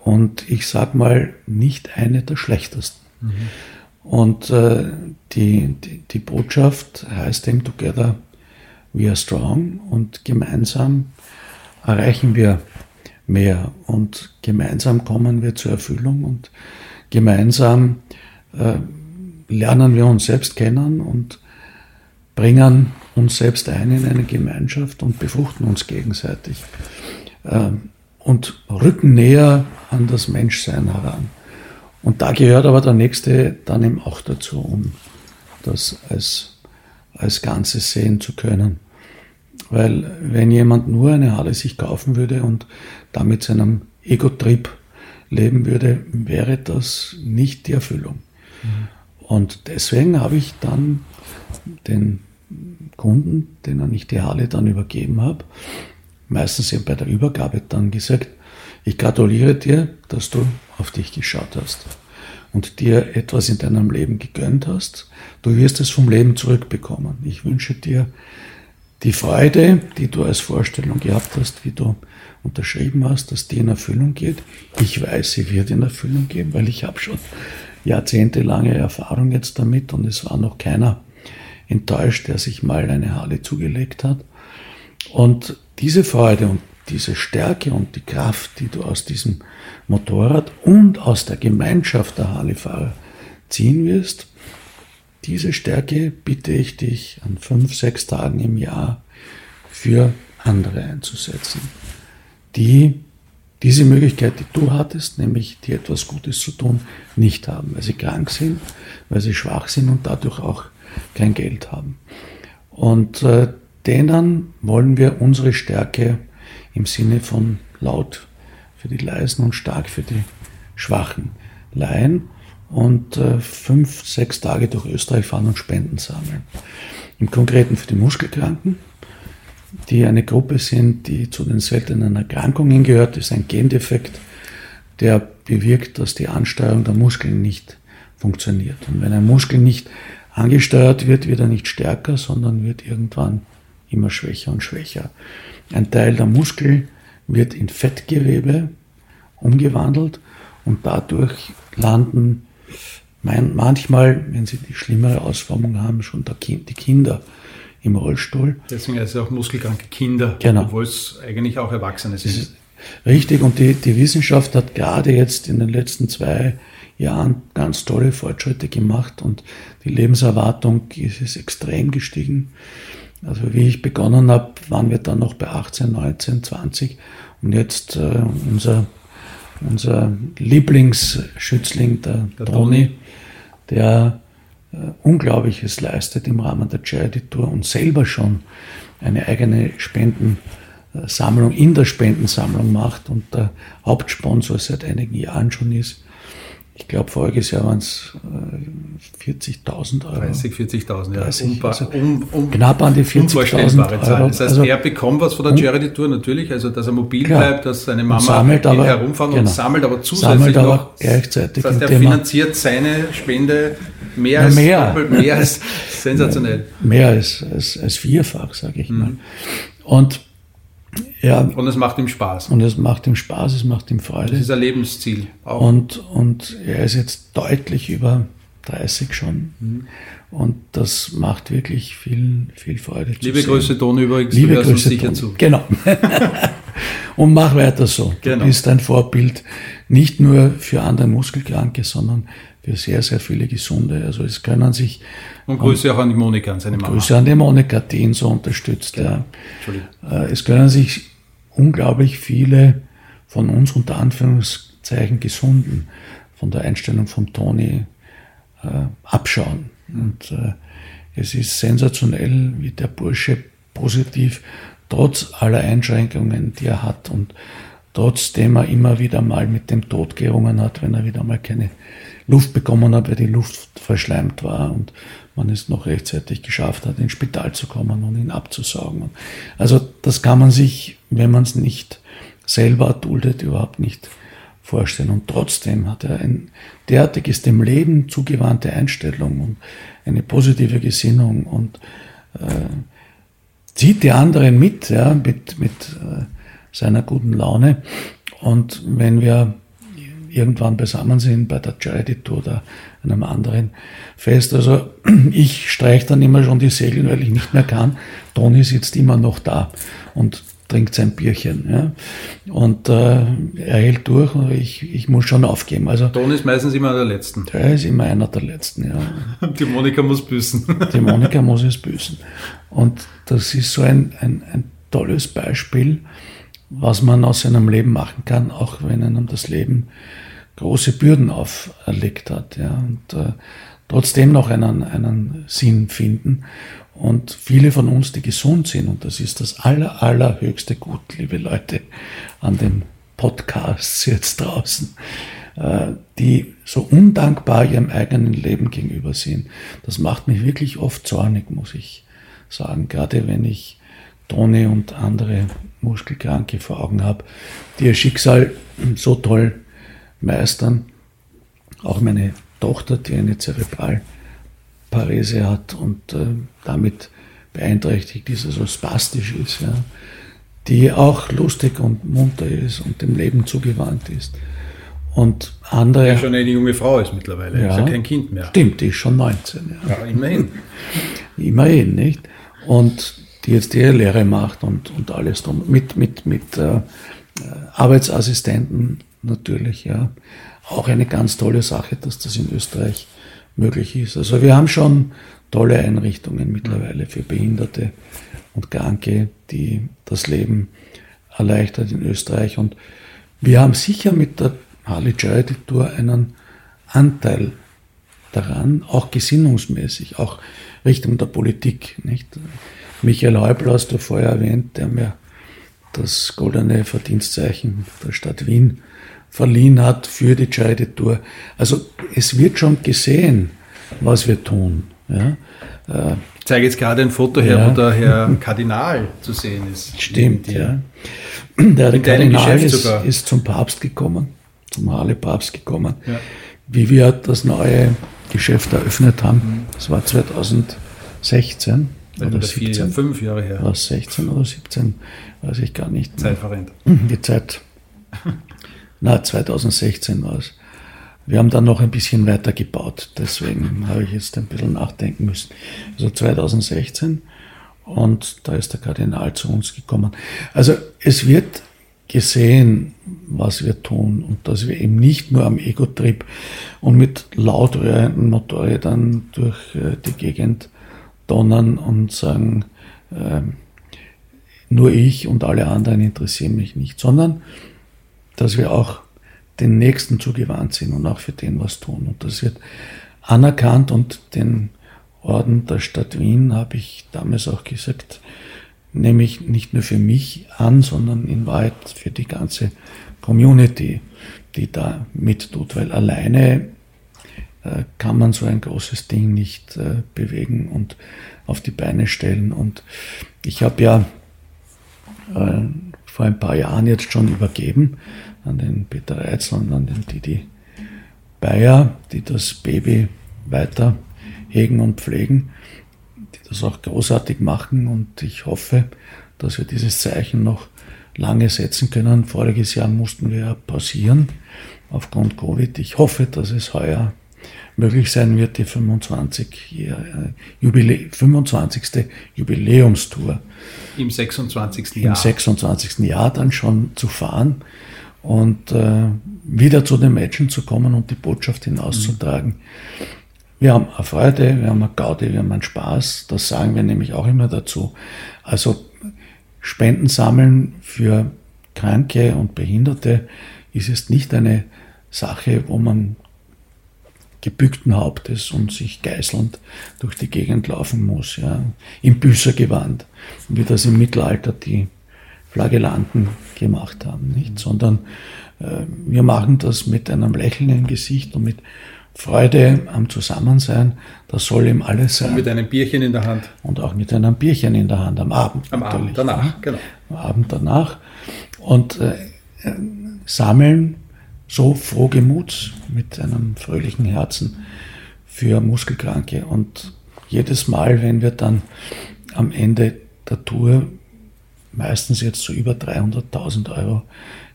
Und ich sag mal, nicht eine der schlechtesten. Mhm. Und äh, die, die, die, Botschaft heißt eben Together we are strong und gemeinsam erreichen wir mehr und gemeinsam kommen wir zur Erfüllung und gemeinsam äh, lernen wir uns selbst kennen und bringen uns selbst ein in eine Gemeinschaft und befruchten uns gegenseitig äh, und rücken näher an das Menschsein heran. Und da gehört aber der nächste dann eben auch dazu, um das als, als Ganzes sehen zu können. Weil wenn jemand nur eine Halle sich kaufen würde und damit seinem Ego-Trip leben würde, wäre das nicht die Erfüllung. Mhm. Und deswegen habe ich dann den Kunden, denen ich die Halle dann übergeben habe, meistens eben bei der Übergabe dann gesagt, ich gratuliere dir, dass du auf dich geschaut hast und dir etwas in deinem Leben gegönnt hast. Du wirst es vom Leben zurückbekommen. Ich wünsche dir die Freude, die du als Vorstellung gehabt hast, wie du unterschrieben hast, dass die in Erfüllung geht. Ich weiß, sie wird in Erfüllung gehen, weil ich habe schon jahrzehntelange Erfahrung jetzt damit und es war noch keiner enttäuscht, der sich mal eine Halle zugelegt hat. Und diese Freude und diese Stärke und die Kraft, die du aus diesem Motorrad und aus der Gemeinschaft der Harley-Fahrer ziehen wirst, diese Stärke bitte ich dich an fünf, sechs Tagen im Jahr für andere einzusetzen, die diese Möglichkeit, die du hattest, nämlich dir etwas Gutes zu tun, nicht haben, weil sie krank sind, weil sie schwach sind und dadurch auch kein Geld haben. Und äh, denen wollen wir unsere Stärke im Sinne von laut für die Leisen und stark für die Schwachen leihen und äh, fünf, sechs Tage durch Österreich fahren und Spenden sammeln. Im Konkreten für die Muskelkranken, die eine Gruppe sind, die zu den seltenen Erkrankungen gehört, ist ein Gendefekt, der bewirkt, dass die Ansteuerung der Muskeln nicht funktioniert. Und wenn ein Muskel nicht angesteuert wird, wird er nicht stärker, sondern wird irgendwann immer schwächer und schwächer. Ein Teil der Muskel wird in Fettgewebe umgewandelt und dadurch landen manchmal, wenn sie die schlimmere Ausformung haben, schon die Kinder im Rollstuhl. Deswegen heißt es auch muskelkranke Kinder, genau. obwohl es eigentlich auch Erwachsene sind. Richtig, und die, die Wissenschaft hat gerade jetzt in den letzten zwei Jahren ganz tolle Fortschritte gemacht und die Lebenserwartung ist extrem gestiegen. Also wie ich begonnen habe, waren wir dann noch bei 18, 19, 20 und jetzt äh, unser, unser Lieblingsschützling, der, der Toni, der äh, Unglaubliches leistet im Rahmen der Charity Tour und selber schon eine eigene Spendensammlung in der Spendensammlung macht und der Hauptsponsor seit einigen Jahren schon ist. Ich glaube, voriges Jahr waren es äh, 40.000 Euro. 30, 40.000, ja. 30, also um, um, knapp an die 40.000 Euro. Das heißt, also, er bekommt was von der Charity Tour natürlich, also dass er mobil klar. bleibt, dass seine Mama sammelt aber, herumfahren genau. und sammelt aber zusätzlich sammelt aber noch. Gleichzeitig das heißt, er finanziert seine Spende mehr als, mehr. mehr als sensationell. Mehr als, als, als vierfach, sage ich mhm. mal. Und ja, und es macht ihm Spaß. Und es macht ihm Spaß, es macht ihm Freude. Das ist ein Lebensziel. Auch. Und, und er ist jetzt deutlich über 30 schon. Mhm. Und das macht wirklich viel, viel Freude. Liebe Grüße, Ton übrigens. Liebe du Grüße, sicher Ton. zu. Genau. und mach weiter so. Genau. Du bist ein Vorbild, nicht nur für andere Muskelkranke, sondern für sehr, sehr viele Gesunde. Also es können sich. Und Grüße auch an die Monika, an seine Mama. Grüße an die Monika, die ihn so unterstützt. Genau. Ja. Äh, es können sich unglaublich viele von uns unter Anführungszeichen Gesunden von der Einstellung von Toni äh, abschauen. Und äh, es ist sensationell, wie der Bursche positiv trotz aller Einschränkungen, die er hat und trotzdem er immer wieder mal mit dem Tod gerungen hat, wenn er wieder mal keine Luft bekommen hat, weil die Luft verschleimt war und man es noch rechtzeitig geschafft hat, ins Spital zu kommen und ihn abzusaugen. Also das kann man sich, wenn man es nicht selber duldet, überhaupt nicht vorstellen. Und trotzdem hat er ein derartiges dem Leben zugewandte Einstellung und eine positive Gesinnung und äh, zieht die anderen mit, ja, mit, mit äh, seiner guten Laune. Und wenn wir irgendwann beisammen sind bei der Charity Tour oder einem anderen Fest. Also ich streiche dann immer schon die Segel, weil ich nicht mehr kann. Toni sitzt immer noch da und trinkt sein Bierchen. Ja. Und äh, er hält durch und ich, ich muss schon aufgeben. Also, Toni ist meistens immer der Letzten. Er ist immer einer der Letzten, ja. Die Monika muss büßen. Die Monika muss es büßen. Und das ist so ein, ein, ein tolles Beispiel, was man aus seinem Leben machen kann, auch wenn einem das Leben große Bürden auferlegt hat. Ja, und äh, trotzdem noch einen, einen Sinn finden. Und viele von uns, die gesund sind, und das ist das aller, allerhöchste Gut, liebe Leute, an dem Podcasts jetzt draußen, äh, die so undankbar ihrem eigenen Leben gegenüber sind. Das macht mich wirklich oft zornig, muss ich sagen. Gerade wenn ich Toni und andere Muskelkranke vor Augen habe, die ihr Schicksal so toll meistern. Auch meine Tochter, die eine Zerebralparese hat und äh, damit beeinträchtigt ist, also spastisch ist, ja, die auch lustig und munter ist und dem Leben zugewandt ist. Und andere. Die schon eine junge Frau ist mittlerweile, ja, ist ja kein Kind mehr. Stimmt, die ist schon 19. Ja, ja immerhin. immerhin, nicht? Und die jetzt ihre Lehre macht und, und alles drum. Mit, mit, mit äh, Arbeitsassistenten natürlich, ja. Auch eine ganz tolle Sache, dass das in Österreich möglich ist. Also wir haben schon tolle Einrichtungen mittlerweile für Behinderte und Kranke, die das Leben erleichtert in Österreich. Und wir haben sicher mit der Harley Charity Tour einen Anteil daran, auch gesinnungsmäßig, auch Richtung der Politik. Nicht? Michael Häupl hast du vorher erwähnt, der mir das goldene Verdienstzeichen der Stadt Wien verliehen hat für die Charity Tour. Also es wird schon gesehen, was wir tun. Ja? Ich zeige jetzt gerade ein Foto her, ja. wo der Herr Kardinal zu sehen ist. Stimmt, ja. Der, der Kardinal ist, ist, zum Papst gekommen, zum Harle Papst gekommen, ja. wie wir das neue Geschäft eröffnet haben. Mhm. Das war 2016. Oder vier, 17, fünf Jahre her. War 16 oder 17, weiß ich gar nicht. Zeit verrennt. Die Zeit. Na, 2016 war es. Wir haben dann noch ein bisschen weiter gebaut, deswegen habe ich jetzt ein bisschen nachdenken müssen. Also 2016 und da ist der Kardinal zu uns gekommen. Also es wird gesehen, was wir tun und dass wir eben nicht nur am Ego-Trip und mit laut rührenden Motorrädern durch äh, die Gegend donnern und sagen, äh, nur ich und alle anderen interessieren mich nicht, sondern dass wir auch den Nächsten zugewandt sind und auch für den was tun. Und das wird anerkannt und den Orden der Stadt Wien habe ich damals auch gesagt, nehme ich nicht nur für mich an, sondern in Wahrheit für die ganze Community, die da mittut, weil alleine äh, kann man so ein großes Ding nicht äh, bewegen und auf die Beine stellen. Und ich habe ja äh, vor ein paar Jahren jetzt schon übergeben an den Peter Reitzel und an den Didi Bayer, die das Baby weiter hegen und pflegen, die das auch großartig machen und ich hoffe, dass wir dieses Zeichen noch lange setzen können. Voriges Jahr mussten wir pausieren aufgrund Covid. Ich hoffe, dass es heuer möglich sein wird, die 25. Jubilä 25. Jubiläumstour. Im 26. Jahr. Im 26. Jahr dann schon zu fahren und äh, wieder zu den Menschen zu kommen und die Botschaft hinauszutragen. Mhm. Wir haben eine Freude, wir haben eine Gaudi, wir haben einen Spaß. Das sagen wir nämlich auch immer dazu. Also Spenden sammeln für Kranke und Behinderte ist es nicht eine Sache, wo man gebückten Hauptes und sich geißelnd durch die Gegend laufen muss, ja, im Büßergewand, wie das im Mittelalter die Flagellanten gemacht haben, nicht? Mhm. Sondern äh, wir machen das mit einem Lächeln im Gesicht und mit Freude am Zusammensein, das soll ihm alles sein. Und mit einem Bierchen in der Hand. Und auch mit einem Bierchen in der Hand am Abend. Am natürlich. Abend danach, genau. Am Abend danach. Und äh, sammeln so frohgemut mit einem fröhlichen Herzen für Muskelkranke. Und jedes Mal, wenn wir dann am Ende der Tour meistens jetzt so über 300.000 Euro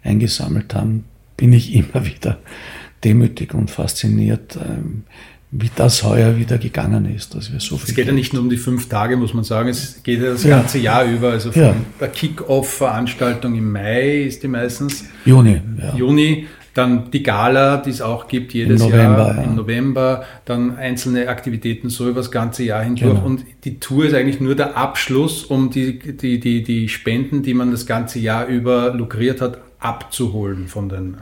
eingesammelt haben, bin ich immer wieder demütig und fasziniert, ähm, wie das heuer wieder gegangen ist, dass wir so viel. Es geht ja nicht nur um die fünf Tage, muss man sagen, es geht ja das ja. ganze Jahr über. Also von ja. der Kick-Off-Veranstaltung im Mai ist die meistens. Juni. Ja. Juni dann die Gala, die es auch gibt jedes Im November, Jahr ja. im November, dann einzelne Aktivitäten so über das ganze Jahr hindurch. Genau. Und die Tour ist eigentlich nur der Abschluss, um die, die, die, die Spenden, die man das ganze Jahr über lukriert hat, abzuholen von den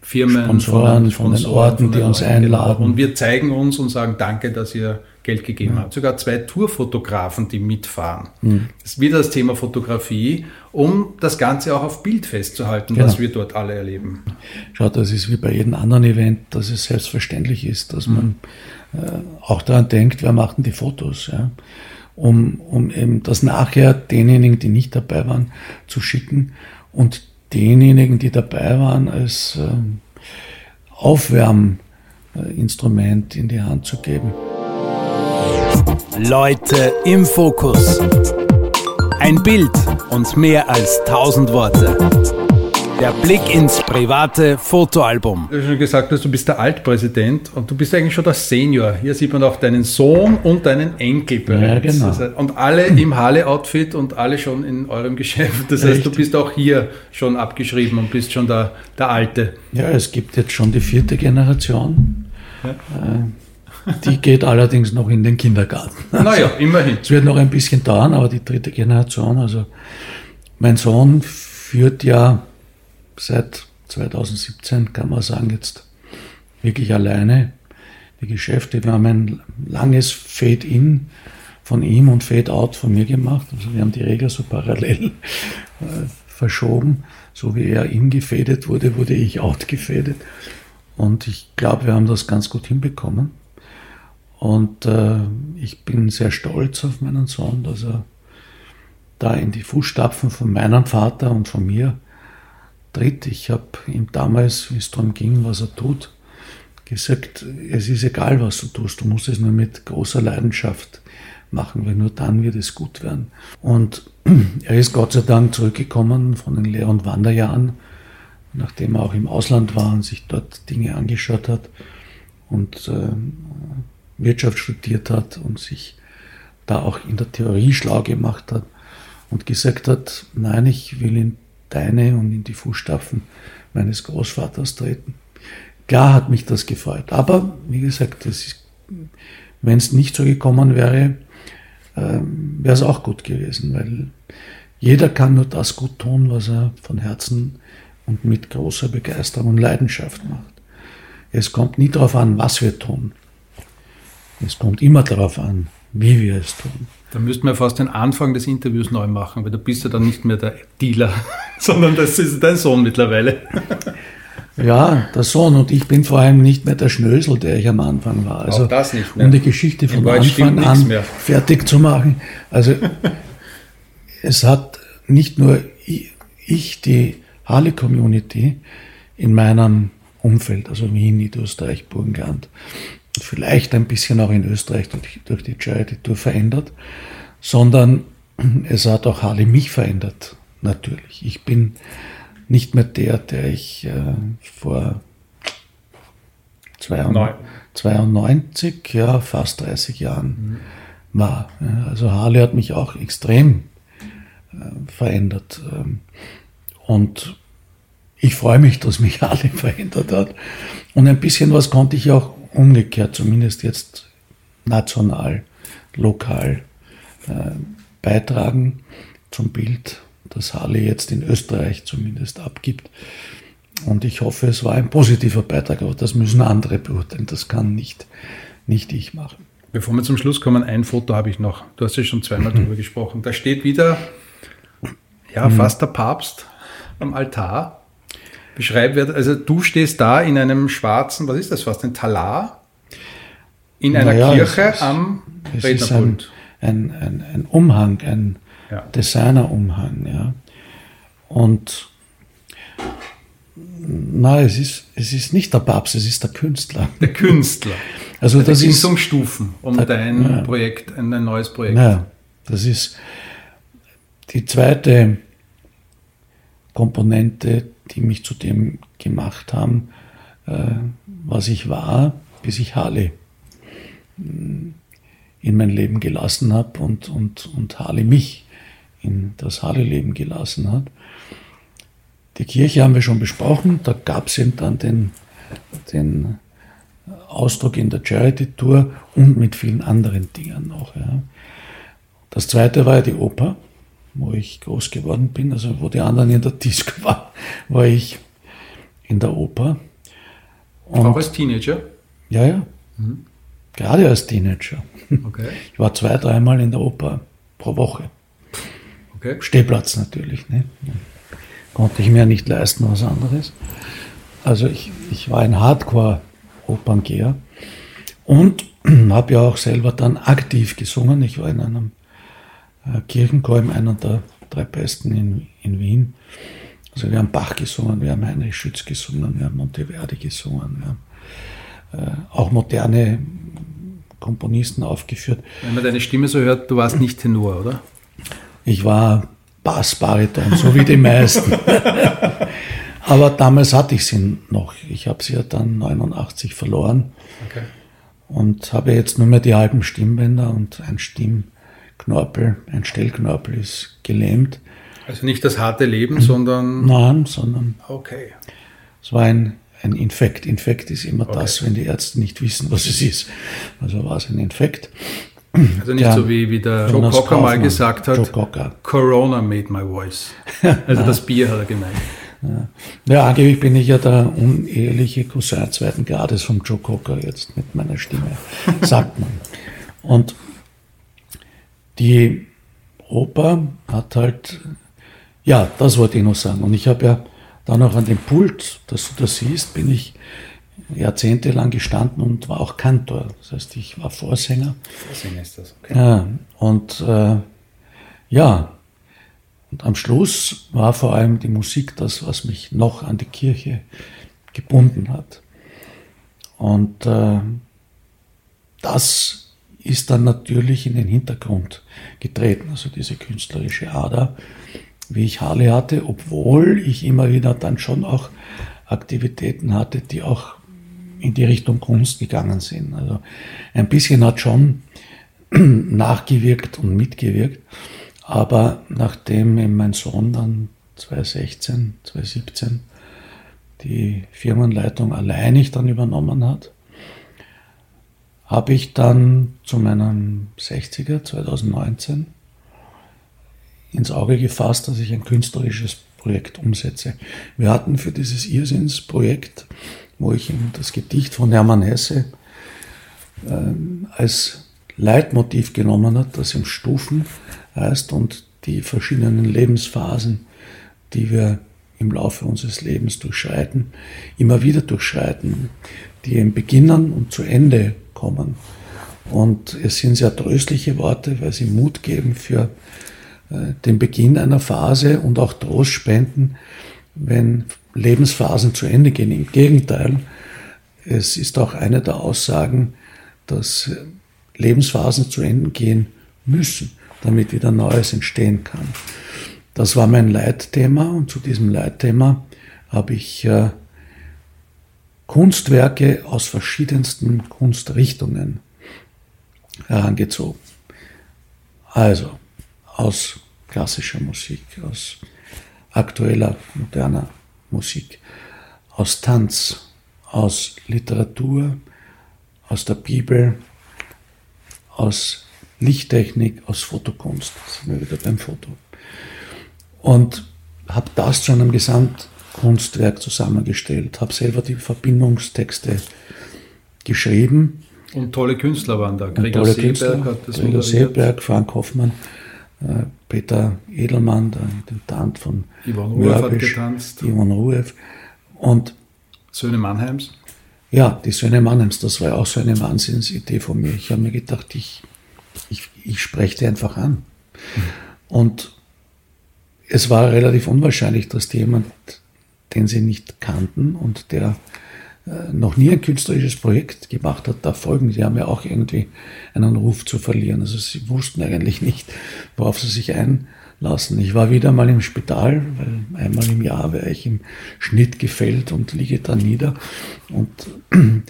Firmen, Sponsoren, von, den, von den Orten, die uns einladen. Und wir zeigen uns und sagen Danke, dass ihr Geld gegeben ja. hat. Sogar zwei Tourfotografen, die mitfahren. Mhm. Das ist wieder das Thema Fotografie, um das Ganze auch auf Bild festzuhalten, genau. was wir dort alle erleben. Schau, das ist wie bei jedem anderen Event, dass es selbstverständlich ist, dass man äh, auch daran denkt, wer macht denn die Fotos, ja? um, um eben das nachher denjenigen, die nicht dabei waren, zu schicken und denjenigen, die dabei waren, als äh, Aufwärminstrument in die Hand zu geben. Leute im Fokus. Ein Bild und mehr als tausend Worte. Der Blick ins private Fotoalbum. Du hast schon gesagt, dass du bist der Altpräsident und du bist eigentlich schon der Senior. Hier sieht man auch deinen Sohn und deinen Enkel bereits. Ja, genau. und alle im Halle-Outfit und alle schon in eurem Geschäft. Das heißt, du bist auch hier schon abgeschrieben und bist schon der, der Alte. Ja, es gibt jetzt schon die vierte Generation. Ja. Die geht allerdings noch in den Kindergarten. Naja, immerhin. Es wird noch ein bisschen dauern, aber die dritte Generation, also mein Sohn führt ja seit 2017, kann man sagen, jetzt wirklich alleine die Geschäfte. Wir haben ein langes Fade-in von ihm und Fade-out von mir gemacht. Also wir haben die Regel so parallel äh, verschoben. So wie er in gefädet wurde, wurde ich out gefädet. Und ich glaube, wir haben das ganz gut hinbekommen. Und äh, ich bin sehr stolz auf meinen Sohn, dass er da in die Fußstapfen von meinem Vater und von mir tritt. Ich habe ihm damals, wie es darum ging, was er tut, gesagt, es ist egal, was du tust, du musst es nur mit großer Leidenschaft machen, weil nur dann wird es gut werden. Und er ist Gott sei Dank zurückgekommen von den Lehr- und Wanderjahren, nachdem er auch im Ausland war und sich dort Dinge angeschaut hat und äh, Wirtschaft studiert hat und sich da auch in der Theorie schlau gemacht hat und gesagt hat, nein, ich will in deine und in die Fußstapfen meines Großvaters treten. Klar hat mich das gefreut. Aber wie gesagt, wenn es nicht so gekommen wäre, äh, wäre es auch gut gewesen, weil jeder kann nur das gut tun, was er von Herzen und mit großer Begeisterung und Leidenschaft macht. Es kommt nie darauf an, was wir tun. Es kommt immer darauf an, wie wir es tun. Da müssten wir fast den Anfang des Interviews neu machen, weil du bist ja dann nicht mehr der Dealer, sondern das ist dein Sohn mittlerweile. Ja, der Sohn und ich bin vor allem nicht mehr der Schnösel, der ich am Anfang war. Also, Auch das nicht mehr. Um die Geschichte von Anfang an mehr. fertig zu machen. Also es hat nicht nur ich, die Harley-Community in meinem Umfeld, also Wien, Niederösterreich, Burgenland, vielleicht ein bisschen auch in Österreich durch, durch die Charity Tour verändert, sondern es hat auch Harley mich verändert, natürlich. Ich bin nicht mehr der, der ich äh, vor 92, ja, fast 30 Jahren mhm. war. Also Harley hat mich auch extrem äh, verändert. Ähm, und ich freue mich, dass mich Harley verändert hat. Und ein bisschen was konnte ich auch umgekehrt zumindest jetzt national, lokal äh, beitragen zum Bild, das Harley jetzt in Österreich zumindest abgibt. Und ich hoffe, es war ein positiver Beitrag, aber das müssen andere beurteilen. Das kann nicht, nicht ich machen. Bevor wir zum Schluss kommen, ein Foto habe ich noch. Du hast ja schon zweimal drüber gesprochen. Da steht wieder, ja, fast der Papst am Altar Beschreib, also du stehst da in einem schwarzen, was ist das fast, ein Talar? In einer naja, Kirche ist, am Rednerpult. Ein, ein, ein, ein, Umhang, ein ja. Designerumhang, ja. Und na, es ist, es ist nicht der Papst, es ist der Künstler. Der Künstler. Also das, das ist um Stufen, um da, dein ja, Projekt, ein neues Projekt. Ja, das ist die zweite Komponente, die mich zu dem gemacht haben, äh, was ich war, bis ich Harley mm, in mein Leben gelassen habe und, und, und Harley mich in das Harley-Leben gelassen hat. Die Kirche haben wir schon besprochen, da gab es eben dann den, den Ausdruck in der Charity-Tour und mit vielen anderen Dingen noch. Ja. Das zweite war ja die Oper wo ich groß geworden bin, also wo die anderen in der Disco waren, war ich in der Oper. Und Auch als Teenager? Ja, ja. Mhm. gerade als Teenager. Okay. Ich war zwei, dreimal in der Oper pro Woche. Okay. Stehplatz natürlich. Ne? Konnte ich mir nicht leisten, was anderes. Also ich, ich war ein Hardcore-Operngeher und habe ja auch selber dann aktiv gesungen. Ich war in einem äh, Kirchenchor, einer der drei besten in, in Wien. Also wir haben Bach gesungen, wir haben Heinrich Schütz gesungen, wir haben Monteverdi gesungen, wir haben äh, auch moderne Komponisten aufgeführt. Wenn man deine Stimme so hört, du warst nicht Tenor, oder? Ich war Bassbariton, so wie die meisten. Aber damals hatte ich sie noch. Ich habe sie ja dann 89 verloren Okay. und habe jetzt nur mehr die halben Stimmbänder und ein Stimmknorpel, ein Stellknorpel ist gelähmt. Also nicht das harte Leben, sondern. Nein, sondern Okay. es war ein, ein Infekt. Infekt ist immer Okay. das, wenn die Ärzte nicht wissen, was es ist. Also war es ein Infekt. Also nicht Ja. so wie, wie der Joe Cocker mal gesagt hat: Joe Cocker. Corona made my voice. Also das Bier hat er gemeint. Ja, angeblich bin ich ja der uneheliche Cousin zweiten Grades vom Joe Cocker jetzt mit meiner Stimme, sagt man. Und die Oper hat halt, ja, das wollte ich noch sagen. Und ich habe ja dann auch an dem Pult, das du da siehst, bin ich jahrzehntelang gestanden und war auch Kantor. Das heißt, ich war Vorsänger. Vorsingen ist das. Okay. Ja, und äh, ja, und am Schluss war vor allem die Musik das, was mich noch an die Kirche gebunden hat. Und äh, das ist dann natürlich in den Hintergrund getreten, also diese künstlerische Ader, wie ich Harley hatte, obwohl ich immer wieder dann schon auch Aktivitäten hatte, die auch in die Richtung Kunst gegangen sind. Also ein bisschen hat schon nachgewirkt und mitgewirkt. Aber nachdem mein Sohn dann 2016, 2017 die Firmenleitung alleinig dann übernommen hat, habe ich dann zu meinem 60er 2019 ins Auge gefasst, dass ich ein künstlerisches Projekt umsetze. Wir hatten für dieses Irrsinnsprojekt, wo ich das Gedicht von Hermann Hesse ähm, als Leitmotiv genommen hat, das im Stufen heißt und die verschiedenen Lebensphasen, die wir im Laufe unseres Lebens durchschreiten, immer wieder durchschreiten, die im Beginnen und zu Ende kommen. Und es sind sehr tröstliche Worte, weil sie Mut geben für äh, den Beginn einer Phase und auch Trost spenden, wenn Lebensphasen zu Ende gehen. Im Gegenteil, es ist auch eine der Aussagen, dass äh, Lebensphasen zu Ende gehen müssen, damit wieder Neues entstehen kann. Das war mein Leitthema und zu diesem Leitthema habe ich äh, Kunstwerke aus verschiedensten Kunstrichtungen herangezogen. Also aus klassischer Musik, aus aktueller, moderner Musik, aus Tanz, aus Literatur, aus der Bibel, aus Lichttechnik, aus Fotokunst. Sind wir wieder beim Foto. Und habe das zu einem Gesamtkunstwerk zusammengestellt, habe selber die Verbindungstexte geschrieben. Und tolle Künstler waren da. Gregor tolle Seeberg Künstler, hat das Gregor. Seeberg, Frank Hoffmann, äh, Peter Edelmann, der Intendant von Yvonne Rueff hat getanzt. Yvonne Rueff. Und Söhne Mannheims. ja, die Söhne Mannheims, das war ja auch so eine Wahnsinnsidee von mir. Ich habe mir gedacht, ich, ich, ich spreche die einfach an. Und es war relativ unwahrscheinlich, dass jemand, den sie nicht kannten und der äh, noch nie ein künstlerisches Projekt gemacht hat, da folgen. Die haben ja auch irgendwie einen Ruf zu verlieren. Also sie wussten eigentlich nicht, worauf sie sich einlassen. Ich war wieder mal im Spital, weil einmal im Jahr wäre ich im Schnitt gefällt und liege da nieder. Und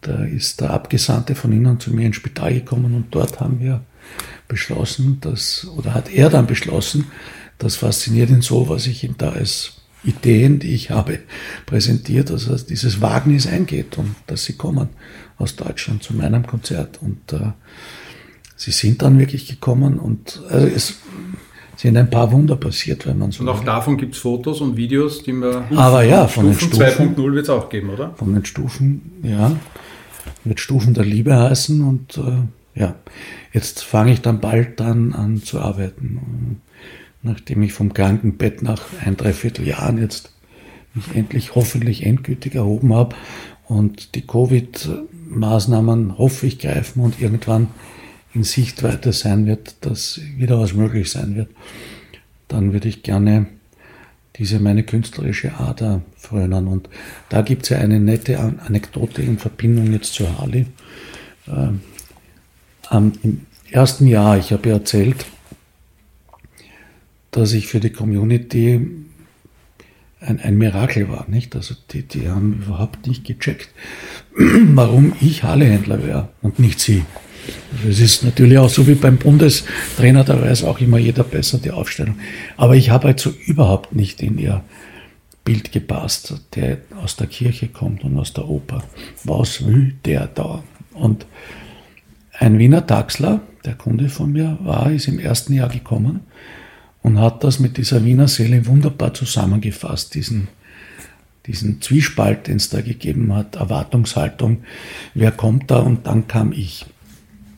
da ist der Abgesandte von ihnen zu mir ins Spital gekommen und dort haben wir beschlossen, dass, oder hat er dann beschlossen, das fasziniert ihn so, was ich ihm da als Ideen, die ich habe, präsentiert, also dass dieses Wagnis eingeht und dass sie kommen aus Deutschland zu meinem Konzert. Und äh, sie sind dann wirklich gekommen und also es sind ein paar Wunder passiert, wenn man so Und auch will. davon gibt es Fotos und Videos, die wir. Aber ja, von den Stufen Stufen. 2.0 wird es auch geben, oder? von den Stufen, ja. wird Stufen der Liebe heißen und äh, ja, jetzt fange ich dann bald dann an zu arbeiten. Nachdem ich vom Krankenbett nach ein, dreiviertel Jahren jetzt mich endlich hoffentlich endgültig erhoben habe und die Covid-Maßnahmen hoffe ich greifen und irgendwann in Sichtweite sein wird, dass wieder was möglich sein wird, dann würde ich gerne diese meine künstlerische Ader frönen. Und da gibt es ja eine nette Anekdote in Verbindung jetzt zu Harley. Ähm, Im ersten Jahr, ich habe ja erzählt, dass ich für die Community ein, ein Mirakel war, nicht? Also die, die haben überhaupt nicht gecheckt, warum ich Harley-Händler wäre und nicht sie. Es ist natürlich auch so wie beim Bundestrainer, da weiß auch immer jeder besser die Aufstellung. Aber ich habe halt so überhaupt nicht in ihr Bild gepasst, der aus der Kirche kommt und aus der Oper. Was will der da? Und ein Wiener Taxler, der Kunde von mir war, ist im ersten Jahr gekommen und hat das mit dieser Wiener Seele wunderbar zusammengefasst, diesen, diesen Zwiespalt, den es da gegeben hat, Erwartungshaltung, wer kommt da und dann kam ich.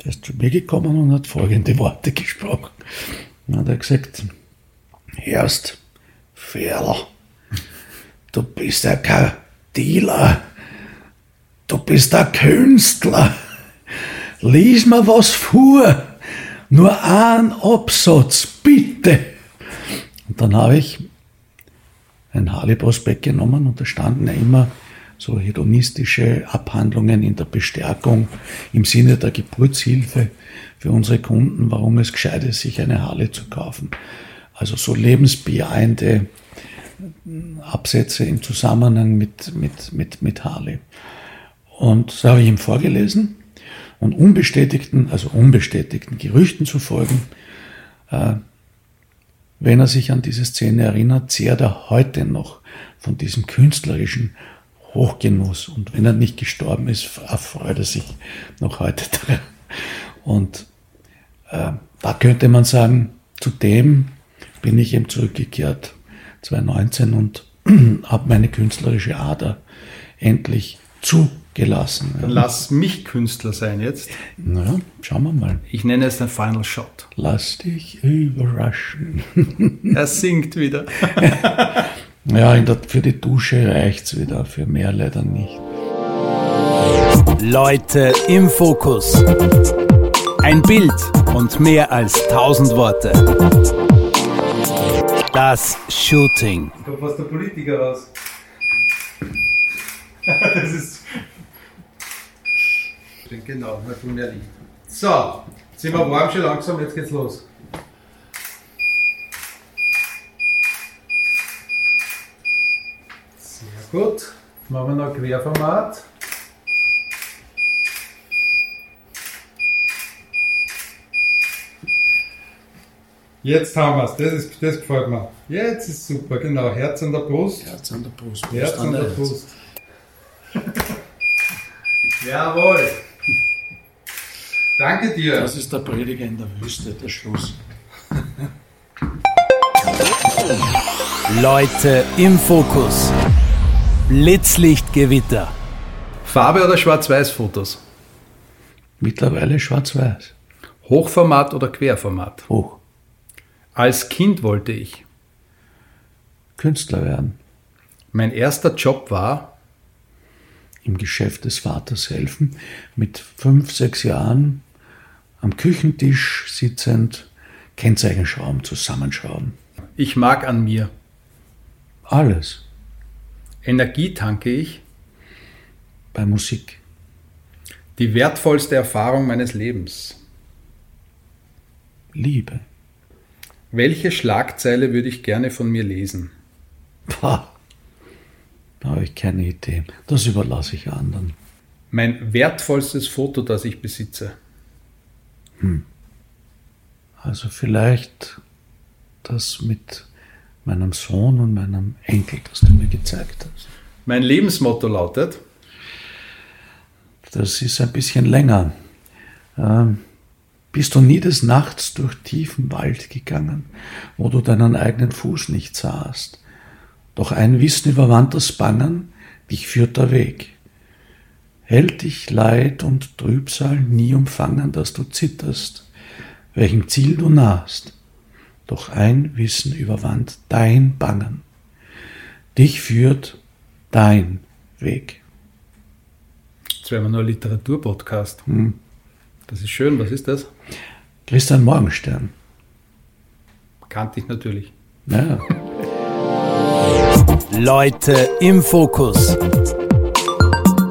Der ist zu mir gekommen und hat folgende Worte gesprochen. Dann hat er gesagt, Erst, Ferl, du bist ja kein Dealer, du bist ein Künstler. Lies mir was vor, nur ein Absatz, bitte. Und dann habe ich ein Harley-Prospekt genommen und da standen ja immer so hedonistische Abhandlungen in der Bestärkung im Sinne der Geburtshilfe für unsere Kunden, warum es gescheit ist, sich eine Harley zu kaufen. Also so lebensbejahende Absätze im Zusammenhang mit, mit, mit, mit Harley. Und das habe ich ihm vorgelesen und unbestätigten, also unbestätigten Gerüchten zu folgen, äh, wenn er sich an diese Szene erinnert, zehrt er heute noch von diesem künstlerischen Hochgenuss. Und wenn er nicht gestorben ist, erfreut er sich noch heute daran. Und äh, da könnte man sagen, zu dem bin ich eben zurückgekehrt 2019 und habe meine künstlerische Ader endlich zugelassen. Dann lass mich Künstler sein jetzt. Na, schauen wir mal. Ich nenne es den Final Shot. Lass dich überraschen. er singt wieder. Ja, der, für die Dusche reicht es wieder, für mehr leider nicht. Leute im Fokus. Ein Bild und mehr als tausend Worte. Das Shooting. Ich komme fast der Politiker raus. das ist. Genau, mal tun mehr Licht. So, sind wir warm schon langsam, jetzt geht's los. Gut, machen wir noch Querformat. Jetzt haben wir es, das, ist, das gefällt mir. Jetzt ist super, genau. Herz an der Brust. Herz an der Brust. Brust Herz an der Brust. Jawohl. Danke dir. Das ist der Prediger in der Wüste, der Schluss. Leute im Fokus. Blitzlichtgewitter. Farbe oder Schwarz-Weiß-Fotos? Mittlerweile schwarz-weiß. Hochformat oder Querformat? Hoch. Als Kind wollte ich Künstler werden. Mein erster Job war im Geschäft des Vaters helfen, mit fünf, sechs Jahren am Küchentisch sitzend Kennzeichenschrauben zusammenschrauben. Ich mag an mir. Alles. Energie tanke ich? Bei Musik. Die wertvollste Erfahrung meines Lebens. Liebe. Welche Schlagzeile würde ich gerne von mir lesen? Pah, da habe ich keine Idee. Das überlasse ich anderen. Mein wertvollstes Foto, das ich besitze. Hm. Also vielleicht das mit meinem Sohn und meinem Enkel, das du mir gezeigt hast. Mein Lebensmotto lautet? Das ist ein bisschen länger. Ähm, bist du nie des Nachts durch tiefen Wald gegangen, wo du deinen eigenen Fuß nicht sahst? Doch ein Wissen überwand das Bangen, dich führt der Weg. Hält dich Leid und Trübsal nie umfangen, dass du zitterst, welchem Ziel du nahst. Doch ein Wissen überwand dein Bangen. Dich führt dein Weg. Jetzt wäre wir nur Literaturpodcast. Hm. Das ist schön. Was ist das? Christian Morgenstern. Kannte ich natürlich. Ja. Leute im Fokus.